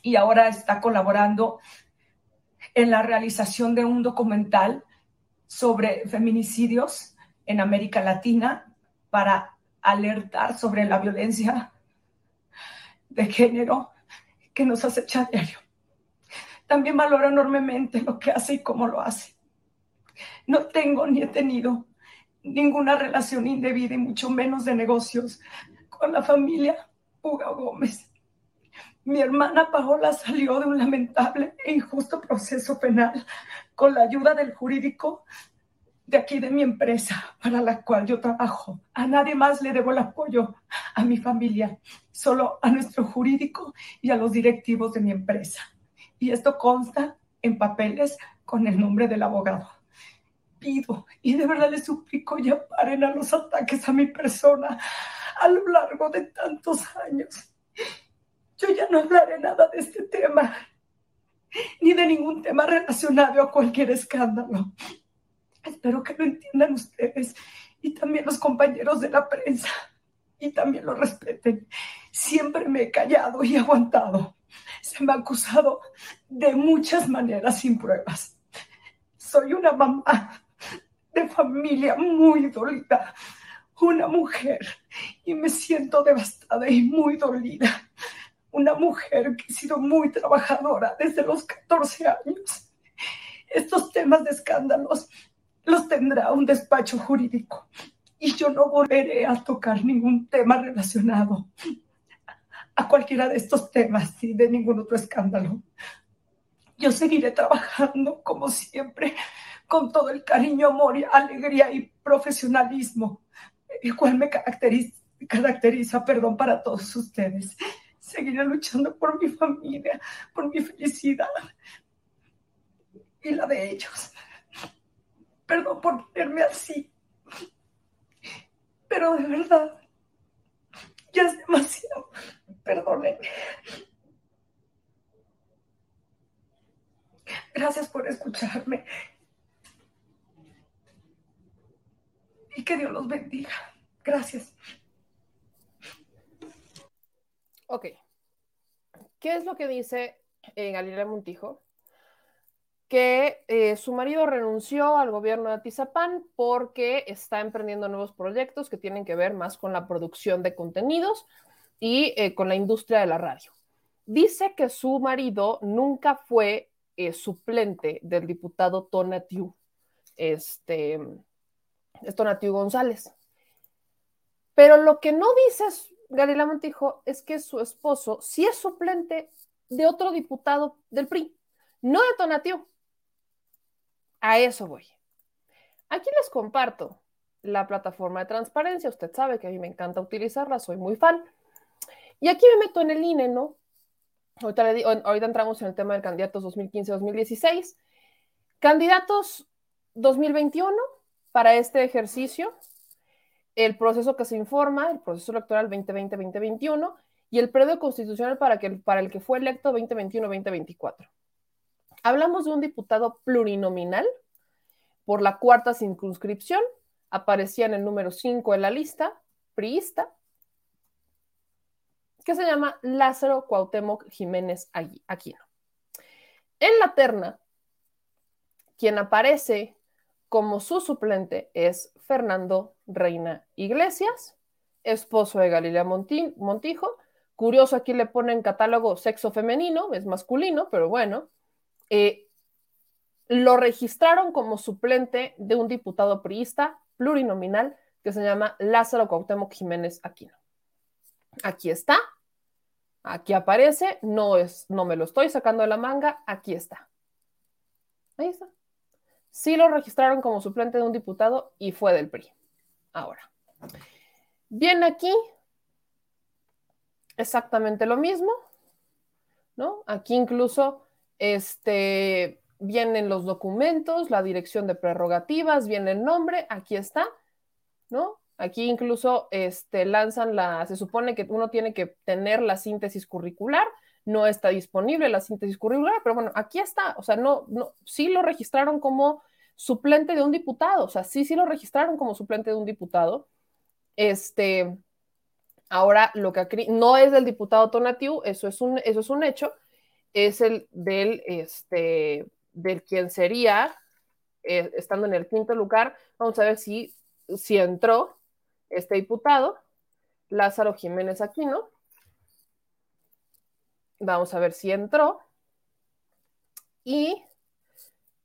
y ahora está colaborando en la realización de un documental sobre feminicidios en América Latina para alertar sobre la violencia de género que nos acecha a diario. También valoro enormemente lo que hace y cómo lo hace. No tengo ni he tenido ninguna relación indebida y mucho menos de negocios con la familia Hugo Gómez. Mi hermana Paola salió de un lamentable e injusto proceso penal con la ayuda del jurídico de aquí de mi empresa para la cual yo trabajo. A nadie más le debo el apoyo, a mi familia, solo a nuestro jurídico y a los directivos de mi empresa. Y esto consta en papeles con el nombre del abogado. Pido y de verdad les suplico ya paren a los ataques a mi persona a lo largo de tantos años yo ya no hablaré nada de este tema, ni de ningún tema relacionado a cualquier escándalo. Espero que lo entiendan ustedes y también los compañeros de la prensa y también lo respeten. Siempre me he callado y aguantado. Se me ha acusado de muchas maneras sin pruebas. Soy una mamá de familia muy dolida, una mujer y me siento devastada y muy dolida una mujer que ha sido muy trabajadora desde los 14 años. Estos temas de escándalos los tendrá un despacho jurídico y yo no volveré a tocar ningún tema relacionado a cualquiera de estos temas y de ningún otro escándalo. Yo seguiré trabajando como siempre con todo el cariño, amor, alegría y profesionalismo, el cual me caracteriza, caracteriza, perdón, para todos ustedes. Seguiré luchando por mi familia, por mi felicidad y la de ellos. Perdón por ponerme así, pero de verdad, ya es demasiado. Perdónenme. Gracias por escucharme. Y que Dios los bendiga. Gracias. Ok. ¿Qué es lo que dice en Galilea Montijo? Que eh, su marido renunció al gobierno de Atizapán porque está emprendiendo nuevos proyectos que tienen que ver más con la producción de contenidos y eh, con la industria de la radio. Dice que su marido nunca fue eh, suplente del diputado Tonatiu, este, es Tonatiu González. Pero lo que no dice Galila Montijo es que su esposo sí es suplente de otro diputado del PRI, no de Tonatiu. A eso voy. Aquí les comparto la plataforma de transparencia. Usted sabe que a mí me encanta utilizarla, soy muy fan. Y aquí me meto en el INE, ¿no? Ahorita, entramos en el tema de candidatos 2015-2016. Candidatos 2021 para este ejercicio, el proceso que se informa, el proceso electoral 2020-2021 y el periodo constitucional para, que, para el que fue electo 2021-2024. Hablamos de un diputado plurinominal por la cuarta circunscripción, aparecía en el número 5 en la lista, priista, que se llama Lázaro Cuauhtémoc Jiménez Aquino. En la terna, quien aparece como su suplente es Fernando Reina Iglesias, esposo de Galilea Montijo. Curioso, aquí le ponen catálogo sexo femenino, es masculino, pero bueno. Eh, lo registraron como suplente de un diputado priista plurinominal que se llama Lázaro Cuauhtémoc Jiménez Aquino. Aquí está, Aquí aparece, no es, no me lo estoy sacando de la manga, aquí está. Ahí está. Sí lo registraron como suplente de un diputado y fue del PRI. Ahora, viene aquí exactamente lo mismo, ¿no? Aquí incluso este, vienen los documentos, la dirección de prerrogativas, viene el nombre, aquí está, ¿no? Aquí incluso este, lanzan la, se supone que uno tiene que tener la síntesis curricular, no está disponible la síntesis curricular, pero bueno, aquí está, o sea, no, no, sí lo registraron como suplente de un diputado, o sea, sí, sí lo registraron como suplente de un diputado. Este, ahora lo que no es del diputado Tonatiu, eso es un, eso es un hecho, es el del, este, del quien sería, eh, estando en el quinto lugar, vamos a ver si, si entró, este diputado, Lázaro Jiménez Aquino. Vamos a ver si entró. Y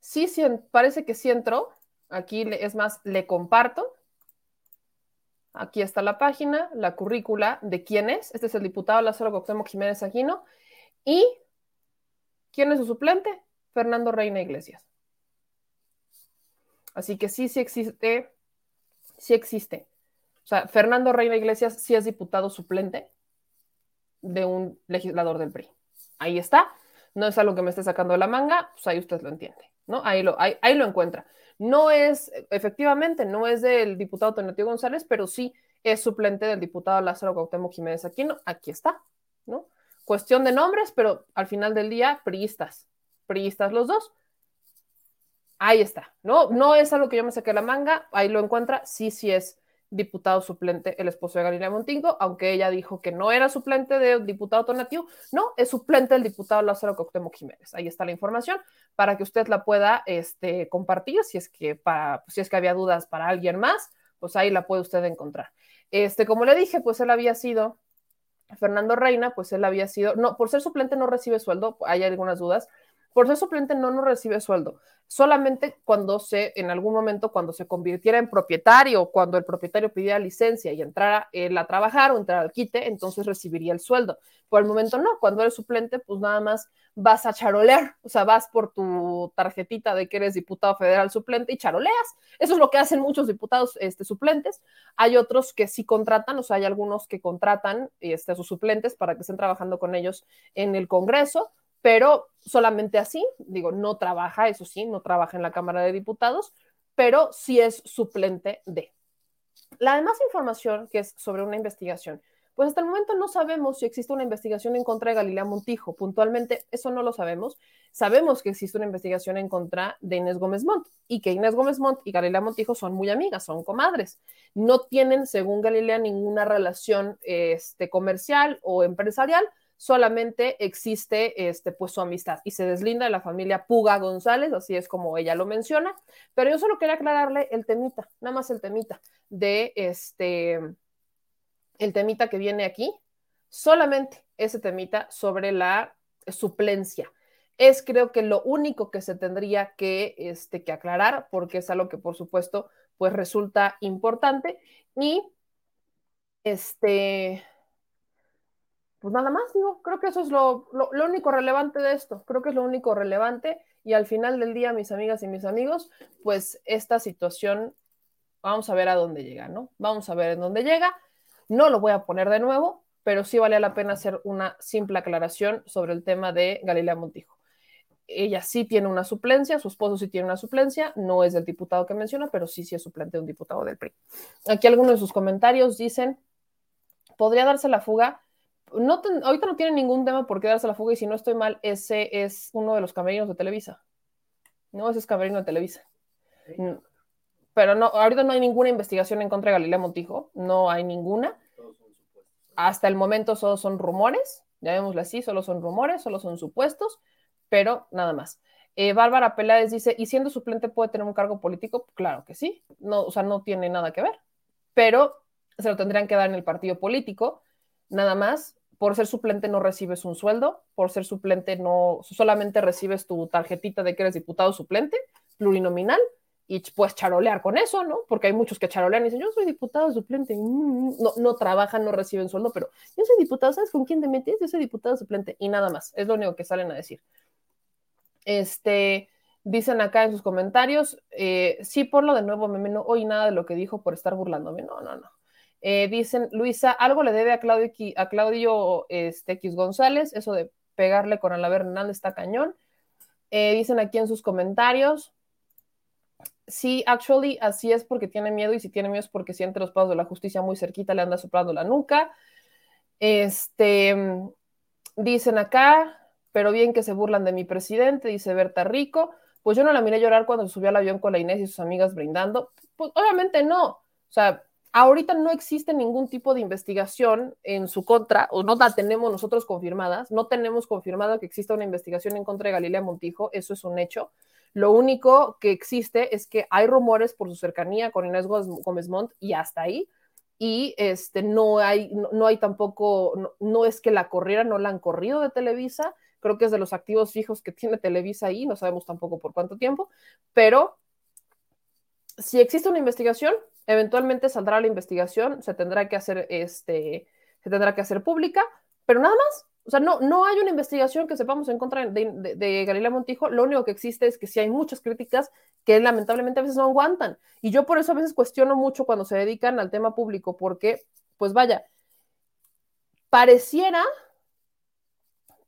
sí, parece que sí entró. Aquí es más, le comparto. Aquí está la página, la currícula de quién es. Este es el diputado Lázaro Cuauhtémoc Jiménez Aquino. ¿Y quién es su suplente? Fernando Reina Iglesias. Así que sí, sí existe, sí existe. O sea, Fernando Reina Iglesias sí es diputado suplente de un legislador del PRI. Ahí está. No es algo que me esté sacando de la manga, pues ahí usted lo entiende, ¿no? Ahí lo, ahí, lo encuentra. No es, efectivamente, no es del diputado Tonatio González, pero sí es suplente del diputado Lázaro Cuauhtémoc Jiménez Aquino. Aquí está, ¿no? Cuestión de nombres, pero al final del día, priistas. Priistas los dos. Ahí está, ¿no? No es algo que yo me saqué de la manga, ahí lo encuentra, sí, sí es diputado suplente, el esposo de Galilea Montingo, aunque ella dijo que no era suplente del diputado Tonatiu, no, es suplente del diputado Lázaro Coctemoc Jiménez. Ahí está la información para que usted la pueda este, compartir, si es, que para, si es que había dudas para alguien más, pues ahí la puede usted encontrar. Este, como le dije, pues él había sido, Fernando Reina, pues él había sido, no, por ser suplente no recibe sueldo, hay algunas dudas, por ser suplente no, no recibe sueldo. Solamente cuando se, en algún momento, cuando se convirtiera en propietario, cuando el propietario pidiera licencia y entrara él a trabajar o entrara al quite, entonces recibiría el sueldo. Por el momento no, cuando eres suplente, pues nada más vas a charolear, o sea, vas por tu tarjetita de que eres diputado federal suplente y charoleas. Eso es lo que hacen muchos diputados este, suplentes. Hay otros que sí contratan, o sea, hay algunos que contratan este, a sus suplentes para que estén trabajando con ellos en el Congreso, pero solamente así, digo, no trabaja, eso sí, no trabaja en la Cámara de Diputados, pero sí es suplente de. La demás información que es sobre una investigación pues hasta el momento no sabemos si existe una investigación en contra de Galilea Montijo. Puntualmente, eso no lo sabemos. Sabemos que existe una investigación en contra de Inés Gómez Montt y que Inés Gómez Montt y Galilea Montijo son muy amigas, son comadres. No tienen, según Galilea, ninguna relación este, comercial o empresarial, solamente existe este, pues, su amistad y se deslinda de la familia Puga González, así es como ella lo menciona. Pero yo solo quería aclararle el temita, nada más el temita de este el temita que viene aquí, solamente ese temita sobre la suplencia. Es creo que lo único que se tendría que, este, que aclarar, porque es algo que por supuesto pues resulta importante. Y este, pues nada más, digo, creo que eso es lo, lo, único relevante de esto, creo que es lo único relevante y al final del día, mis amigas y mis amigos, pues esta situación, vamos a ver a dónde llega, ¿no? Vamos a ver en dónde llega. No lo voy a poner de nuevo, pero sí vale la pena hacer una simple aclaración sobre el tema de Galilea Montijo. Ella sí tiene una suplencia, su esposo sí tiene una suplencia, no es el diputado que menciona, pero sí, sí es suplente de un diputado del PRI. Aquí algunos de sus comentarios dicen, podría darse la fuga. No ahorita no tiene ningún tema por qué darse la fuga y si no estoy mal, ese es uno de los camerinos de Televisa. No, ese es camerino de Televisa pero no, ahorita no hay ninguna investigación en contra de Galilea Montijo, no hay ninguna. Hasta el momento solo son rumores, llamémoslo así, solo son rumores, solo son supuestos, pero nada más. Eh, Bárbara Peláez dice, ¿y siendo suplente puede tener un cargo político? Claro que sí, no, o sea, no tiene nada que ver, pero se lo tendrían que dar en el partido político, nada más. Por ser suplente no recibes un sueldo, por ser suplente no solamente recibes tu tarjetita de que eres diputado suplente, plurinominal, y pues charolear con eso, ¿no? Porque hay muchos que charolean y dicen, yo soy diputado suplente, mm, no, no trabajan, no reciben sueldo, pero yo soy diputado, ¿sabes con quién te metes? Yo soy diputado suplente y nada más, es lo único que salen a decir. Este, dicen acá en sus comentarios, eh, sí, por lo de nuevo, meme, no oí nada de lo que dijo por estar burlándome, no, no, no. Eh, dicen, Luisa, algo le debe a Claudio, a Claudio este, X González, eso de pegarle con Alaber Hernández está cañón. Eh, dicen aquí en sus comentarios, sí, actually, así es porque tiene miedo y si tiene miedo es porque siente los pasos de la justicia muy cerquita, le anda soplando la nuca. Este, dicen acá, pero bien que se burlan de mi presidente, dice Berta Rico. Pues yo no la miré llorar cuando subió al avión con la Inés y sus amigas brindando. Pues obviamente no. O sea, ahorita no existe ningún tipo de investigación en su contra, o no la tenemos nosotros confirmadas. No tenemos confirmado que exista una investigación en contra de Galilea Montijo, eso es un hecho. Lo único que existe es que hay rumores por su cercanía con Inés Gómez Montt y hasta ahí. Y este, no, hay, no, hay tampoco, no, es que la corriera, no la han corrido de Televisa. Creo que es de los activos fijos que tiene Televisa ahí, no sabemos tampoco por cuánto tiempo, pero si existe una investigación, eventualmente saldrá la investigación, se tendrá que hacer, este, se tendrá que hacer pública, pero nada más, o sea, no, no hay una investigación que sepamos en contra de, Galilea Montijo. Lo único que existe es que sí hay muchas críticas que lamentablemente a veces no aguantan. Y yo por eso a veces cuestiono mucho cuando se dedican al tema público, porque, pues vaya, pareciera,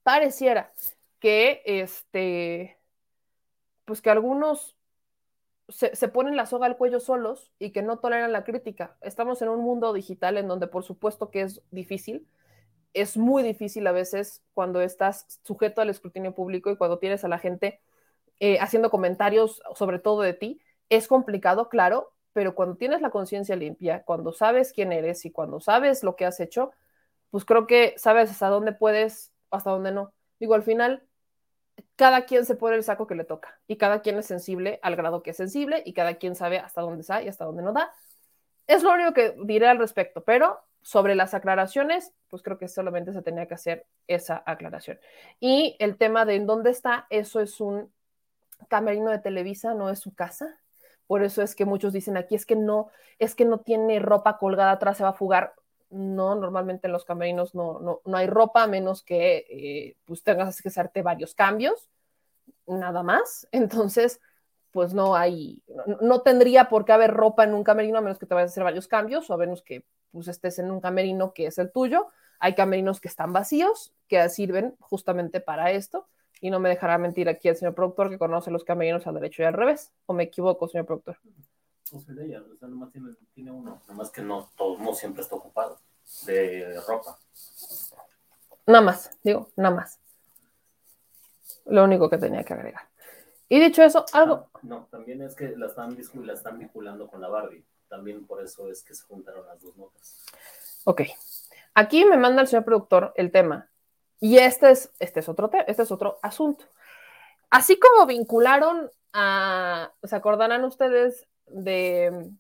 pareciera que este, pues que algunos se, se, ponen la soga al cuello solos y que no toleran la crítica. Estamos en un mundo digital en donde por supuesto que es difícil, es muy difícil a veces cuando estás sujeto al escrutinio público y cuando tienes a la gente eh, haciendo comentarios sobre todo de ti. Es complicado, claro, pero cuando tienes la conciencia limpia, cuando sabes quién eres y cuando sabes lo que has hecho, pues creo que sabes hasta dónde puedes, hasta dónde no. Digo, al final, cada quien se pone el saco que le toca y cada quien es sensible al grado que es sensible y cada quien sabe hasta dónde está y hasta dónde no da. Es lo único que diré al respecto, pero sobre las aclaraciones, pues creo que solamente se tenía que hacer esa aclaración. Y el tema de en dónde está, eso es un camerino de Televisa, no es su casa. Por eso es que muchos dicen aquí es que no, es que no tiene ropa colgada atrás, se va a fugar. No, normalmente en los camerinos no, no, no hay ropa, a menos que eh, pues tengas que hacerte varios cambios. nada más. Entonces, pues no hay, no, tendría por qué haber ropa en un camerino a menos que te vayas a hacer varios cambios o a menos que pues estés en un camerino que es el tuyo. Hay camerinos que están vacíos, que sirven justamente para esto. Y no me dejará mentir aquí el señor productor que conoce los camerinos al derecho y al revés. ¿O me equivoco, señor productor? Sea, de ella, o sea, nomás tiene, tiene uno, nomás que no, todo, no siempre está ocupado de ropa. Nada más, digo, nada más. Lo único que tenía que agregar. Y dicho eso, algo. Ah, no, también es que la están, la están vinculando con la Barbie. También por eso es que se juntaron las dos notas. Ok. Aquí me manda el señor productor el tema. Y este es, este es, otro, este es otro asunto. Así como vincularon a. ¿Se acordarán ustedes de.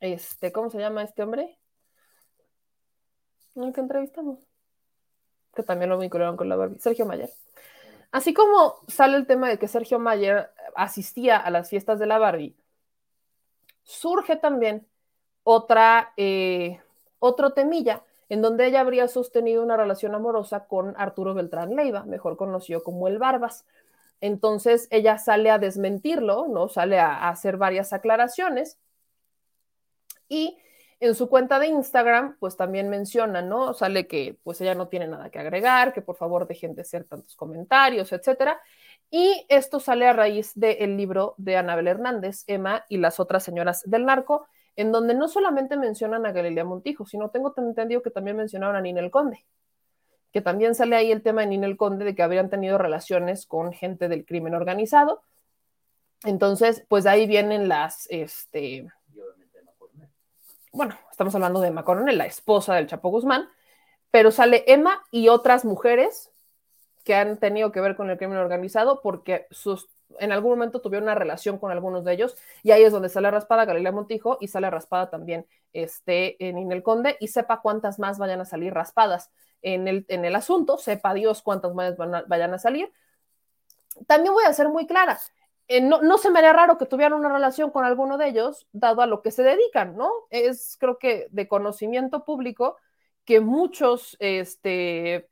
Este, ¿cómo se llama este hombre? El que entrevistamos. Que también lo vincularon con la Barbie. Sergio Mayer. Así como sale el tema de que Sergio Mayer asistía a las fiestas de la Barbie, surge también otra, eh, otro temilla en donde ella habría sostenido una relación amorosa con Arturo Beltrán Leiva, mejor conocido como el Barbas. Entonces ella sale a desmentirlo, ¿no? Sale a hacer varias aclaraciones y en su cuenta de Instagram, pues también menciona, ¿no? Sale que pues ella no tiene nada que agregar, que por favor dejen de hacer tantos comentarios, etcétera. Y esto sale a raíz del libro de Anabel Hernández, Emma y las otras señoras del narco, en donde no solamente mencionan a Galilea Montijo, sino tengo entendido que también mencionaron a Ninel Conde, que también sale ahí el tema de Ninel Conde de que habrían tenido relaciones con gente del crimen organizado. Entonces, pues ahí vienen las, este, bueno, estamos hablando de Emma Coronel, la esposa del Chapo Guzmán, pero sale Emma y otras mujeres que han tenido que ver con el crimen organizado porque sus, en algún momento tuvieron una relación con algunos de ellos y ahí es donde sale raspada Galilea Montijo y sale raspada también este, en Inel Conde y sepa cuántas más vayan a salir raspadas en el, en el asunto, sepa Dios cuántas más vayan a salir. También voy a ser muy clara, eh, no, se me haría raro que tuvieran una relación con alguno de ellos, dado a lo que se dedican, ¿no? Es, creo que, de conocimiento público que muchos este,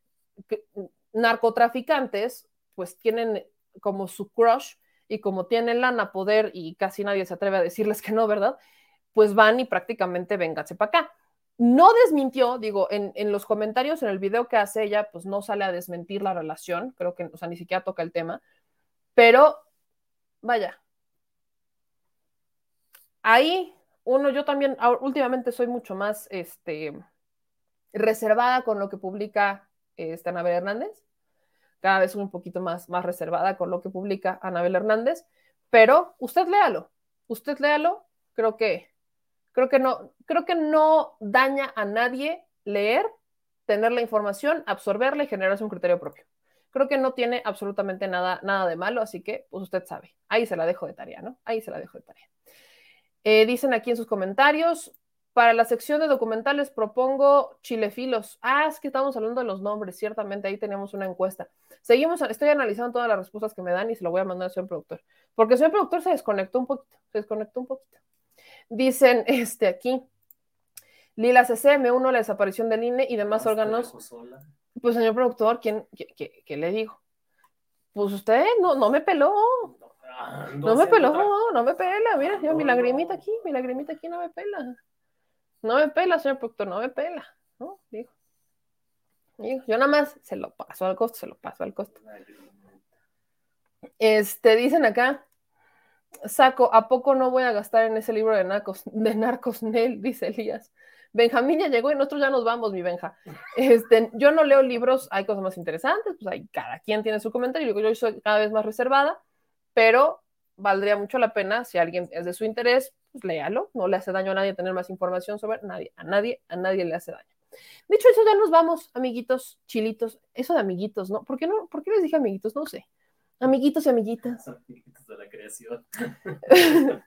narcotraficantes, pues tienen como su crush y como tienen lana, poder y casi nadie se atreve a decirles que no, ¿verdad? Pues van y prácticamente vénganse para acá. No desmintió, digo, en, en, los comentarios, en el video que hace ella, pues no sale a desmentir la relación, creo que, o sea, ni siquiera toca el tema, pero vaya. Ahí, uno, yo también últimamente soy mucho más este, reservada con lo que publica Anabel Hernández. Cada vez un poquito más, más reservada con lo que publica Anabel Hernández. Pero usted léalo, usted léalo. Creo que, creo que no, creo que no daña a nadie leer, tener la información, absorberla y generarse un criterio propio creo que no tiene absolutamente nada, nada de malo, así que pues usted sabe. Ahí se la dejo de tarea, ¿no? Ahí se la dejo de tarea. Eh, dicen aquí en sus comentarios, para la sección de documentales propongo chilefilos. Ah, es que estamos hablando de los nombres, ciertamente ahí tenemos una encuesta. Seguimos, estoy analizando todas las respuestas que me dan y se lo voy a mandar al señor productor. Porque el señor productor se desconectó un poquito, se desconectó un poquito. Dicen este aquí, Lila CC, me uno a la desaparición del INE y demás órganos. Pues, señor productor, ¿quién, qué, le digo? Pues usted no, no me peló. No, me peló, no me pela. Mira, yo mi lagrimita aquí, mi lagrimita aquí no me pela. No me pela, señor productor, no me pela. ¿no? Digo. yo nada más se lo paso al costo, se lo paso al costo. Este, dicen acá, saco, ¿a poco no voy a gastar en ese libro de narcos, de narcos Nel? Dice Elías. Benjamín ya llegó y nosotros ya nos vamos, mi Benja. Este, yo no leo libros, hay cosas más interesantes, pues hay, cada quien tiene su comentario, yo soy cada vez más reservada, pero valdría mucho la pena, si alguien es de su interés, pues léalo, no le hace daño a nadie tener más información sobre nadie, a nadie, a nadie le hace daño. Dicho eso, ya nos vamos, amiguitos, chilitos, eso de amiguitos, ¿no? ¿Por qué no? ¿Por qué les dije amiguitos? No sé. Amiguitos y amiguitas. Amiguitos de la creación.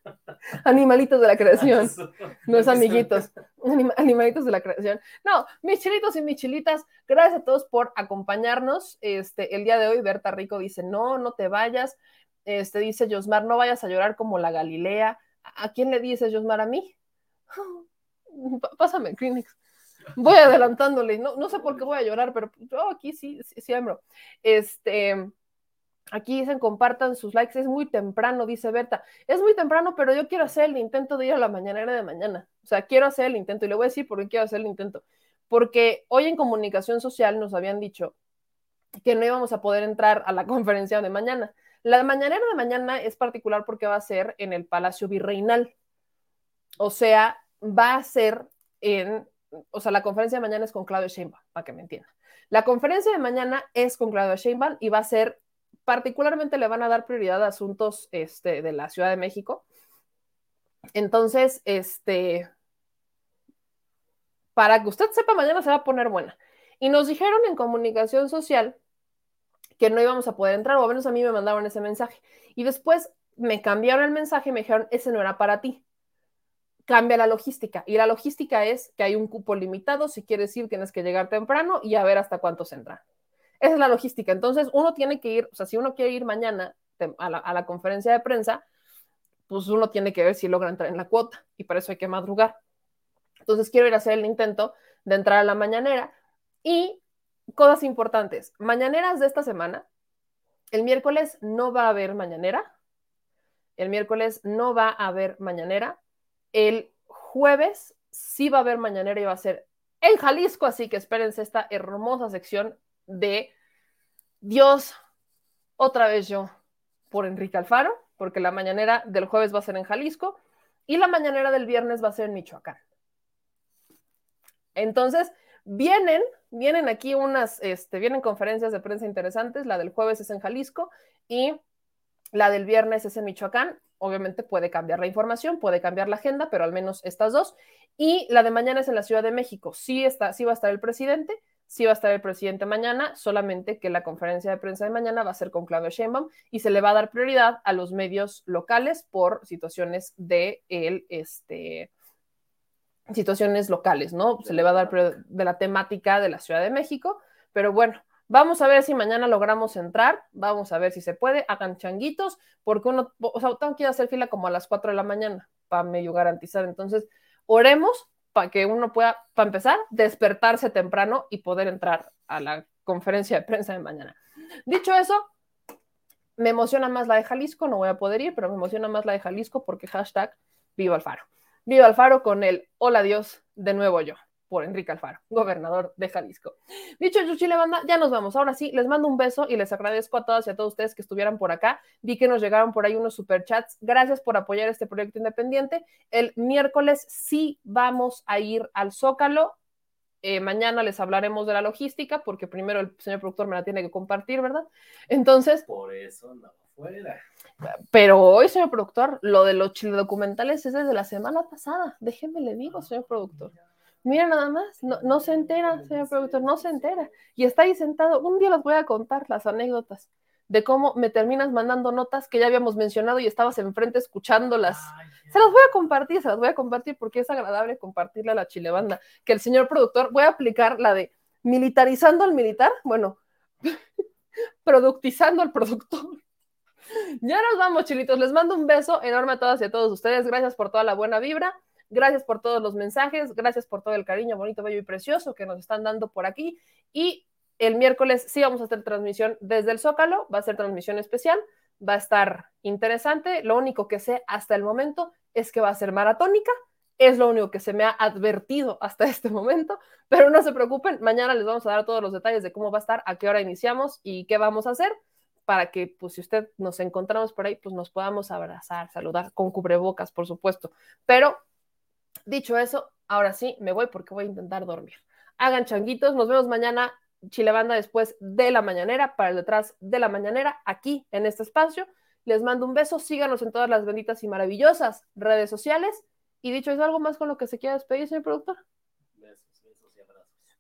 Animalitos de la creación. No es amiguitos. animalitos de la creación. No, mis chilitos y mis chilitas, gracias a todos por acompañarnos. Este, el día de hoy, Berta Rico dice: No, no te vayas. Este, dice Josmar, no vayas a llorar como la Galilea. ¿A quién le dices, Josmar? ¿A mí? Pásame Kleenex. Voy adelantándole. No, no sé por qué voy a llorar, pero yo aquí sí, sí, Este Aquí dicen compartan sus likes, es muy temprano, dice Berta. Es muy temprano, pero yo quiero hacer el intento de ir a la mañanera de mañana. O sea, quiero hacer el intento y le voy a decir por qué quiero hacer el intento. Porque hoy en comunicación social nos habían dicho que no íbamos a poder entrar a la conferencia de mañana. La mañanera de mañana es particular porque va a ser en el Palacio Virreinal. O sea, va a ser en, o sea, la conferencia de mañana es con Claudio Sheinbaum, para que me entiendan. La conferencia de mañana es con Claudio Sheinbaum y va a ser, particularmente le van a dar prioridad a asuntos este, de la Ciudad de México. Entonces, este, para que usted sepa, mañana se va a poner buena. Y nos dijeron en comunicación social que no íbamos a poder entrar, o a menos a mí me mandaron ese mensaje. Y después me cambiaron el mensaje y me dijeron, ese no era para ti. Cambia la logística. Y la logística es que hay un cupo limitado, si quieres ir tienes que llegar temprano y a ver hasta cuántos entran. Esa es la logística. Entonces uno tiene que ir, o sea, si uno quiere ir mañana a la, a la conferencia de prensa, pues uno tiene que ver si logra entrar en la cuota y para eso hay que madrugar. Entonces quiero ir a hacer el intento de entrar a la mañanera y cosas importantes. Mañaneras de esta semana. El miércoles no va a haber mañanera. El miércoles no va a haber mañanera. El jueves sí va a haber mañanera y va a ser en Jalisco, así que espérense esta hermosa sección de Dios, otra vez yo, por Enrique Alfaro, porque la mañanera del jueves va a ser en Jalisco y la mañanera del viernes va a ser en Michoacán. Entonces, vienen, vienen aquí unas, este, vienen conferencias de prensa interesantes, la del jueves es en Jalisco y la del viernes es en Michoacán. Obviamente puede cambiar la información, puede cambiar la agenda, pero al menos estas dos. Y la de mañana es en la Ciudad de México. Sí, está, sí va a estar el presidente, sí va a estar el presidente mañana, solamente que la conferencia de prensa de mañana va a ser con Claudio Sheinbaum y se le va a dar prioridad a los medios locales por situaciones de el, este, situaciones locales, ¿no? Se le va a dar de la temática de la Ciudad de México, pero bueno, vamos a ver si mañana logramos entrar, vamos a ver si se puede, hagan changuitos, porque uno, o sea, tengo que ir a hacer fila como a las 4 de la mañana para medio garantizar, entonces, oremos para que uno pueda, para empezar, despertarse temprano y poder entrar a la conferencia de prensa de mañana. Dicho eso, me emociona más la de Jalisco, no voy a poder ir, pero me emociona más la de Jalisco porque hashtag viva Alfaro. Viva Alfaro con el Hola Dios, de nuevo yo, por Enrique Alfaro, gobernador de Jalisco. Dicho eso, Chile Banda, ya nos vamos. Ahora sí, les mando un beso y les agradezco a todas y a todos ustedes que estuvieran por acá. Vi que nos llegaron por ahí unos superchats. Gracias por apoyar este proyecto independiente. El miércoles sí vamos a ir al Zócalo. Eh, mañana les hablaremos de la logística, porque primero el señor productor me la tiene que compartir, ¿verdad? Entonces. Por eso no fuera. Pero hoy, señor productor, lo de los documentales es desde la semana pasada. Déjenme le digo, señor productor. Mira nada más, no, se entera, señor productor, no se entera. Y está ahí sentado. Un día les voy a contar las anécdotas de cómo me terminas mandando notas que ya habíamos mencionado y estabas enfrente escuchándolas. Se las voy a compartir, se las voy a compartir porque es agradable compartirle a la chilebanda. Que el señor productor, voy a aplicar la de militarizando al militar, bueno, productizando al productor. Ya nos vamos, chilitos. Les mando un beso enorme a todas y a todos ustedes. Gracias por toda la buena vibra. Gracias por todos los mensajes. Gracias por todo el cariño bonito, bello y precioso que nos están dando por aquí. Y el miércoles sí vamos a hacer transmisión desde el Zócalo. Va a ser transmisión especial. Va a estar interesante. Lo único que sé hasta el momento es que va a ser maratónica. Es lo único que se me ha advertido hasta este momento, pero no se preocupen, mañana les vamos a dar todos los detalles de cómo va a estar, a qué hora iniciamos y qué vamos a hacer para que, pues, si usted nos encontramos por ahí, pues nos podamos abrazar, saludar con cubrebocas, por supuesto. Pero, dicho eso, ahora sí me voy porque voy a intentar dormir. Hagan changuitos, nos vemos mañana, Chilebanda, después de la mañanera, para el detrás de la mañanera, aquí en este espacio. Les mando un beso, síganos en todas las benditas y maravillosas redes sociales. Y dicho eso, ¿algo más con lo que se quiera despedir, señor productor?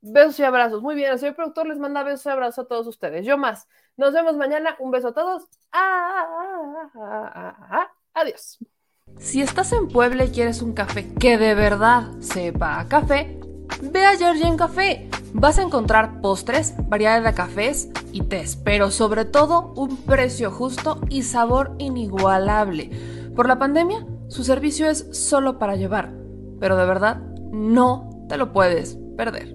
Besos y abrazos. Muy bien, el señor productor les manda besos y abrazos a todos ustedes. Yo más. Nos vemos mañana. Un beso a todos. Ah, ah, ah, adiós. Si estás en Puebla y quieres un café que de verdad sepa a café, ve a Georgian Café. Vas a encontrar postres, variedad de cafés y tés, pero sobre todo un precio justo y sabor inigualable. Por la pandemia, su servicio es solo para llevar, pero de verdad no te lo puedes perder.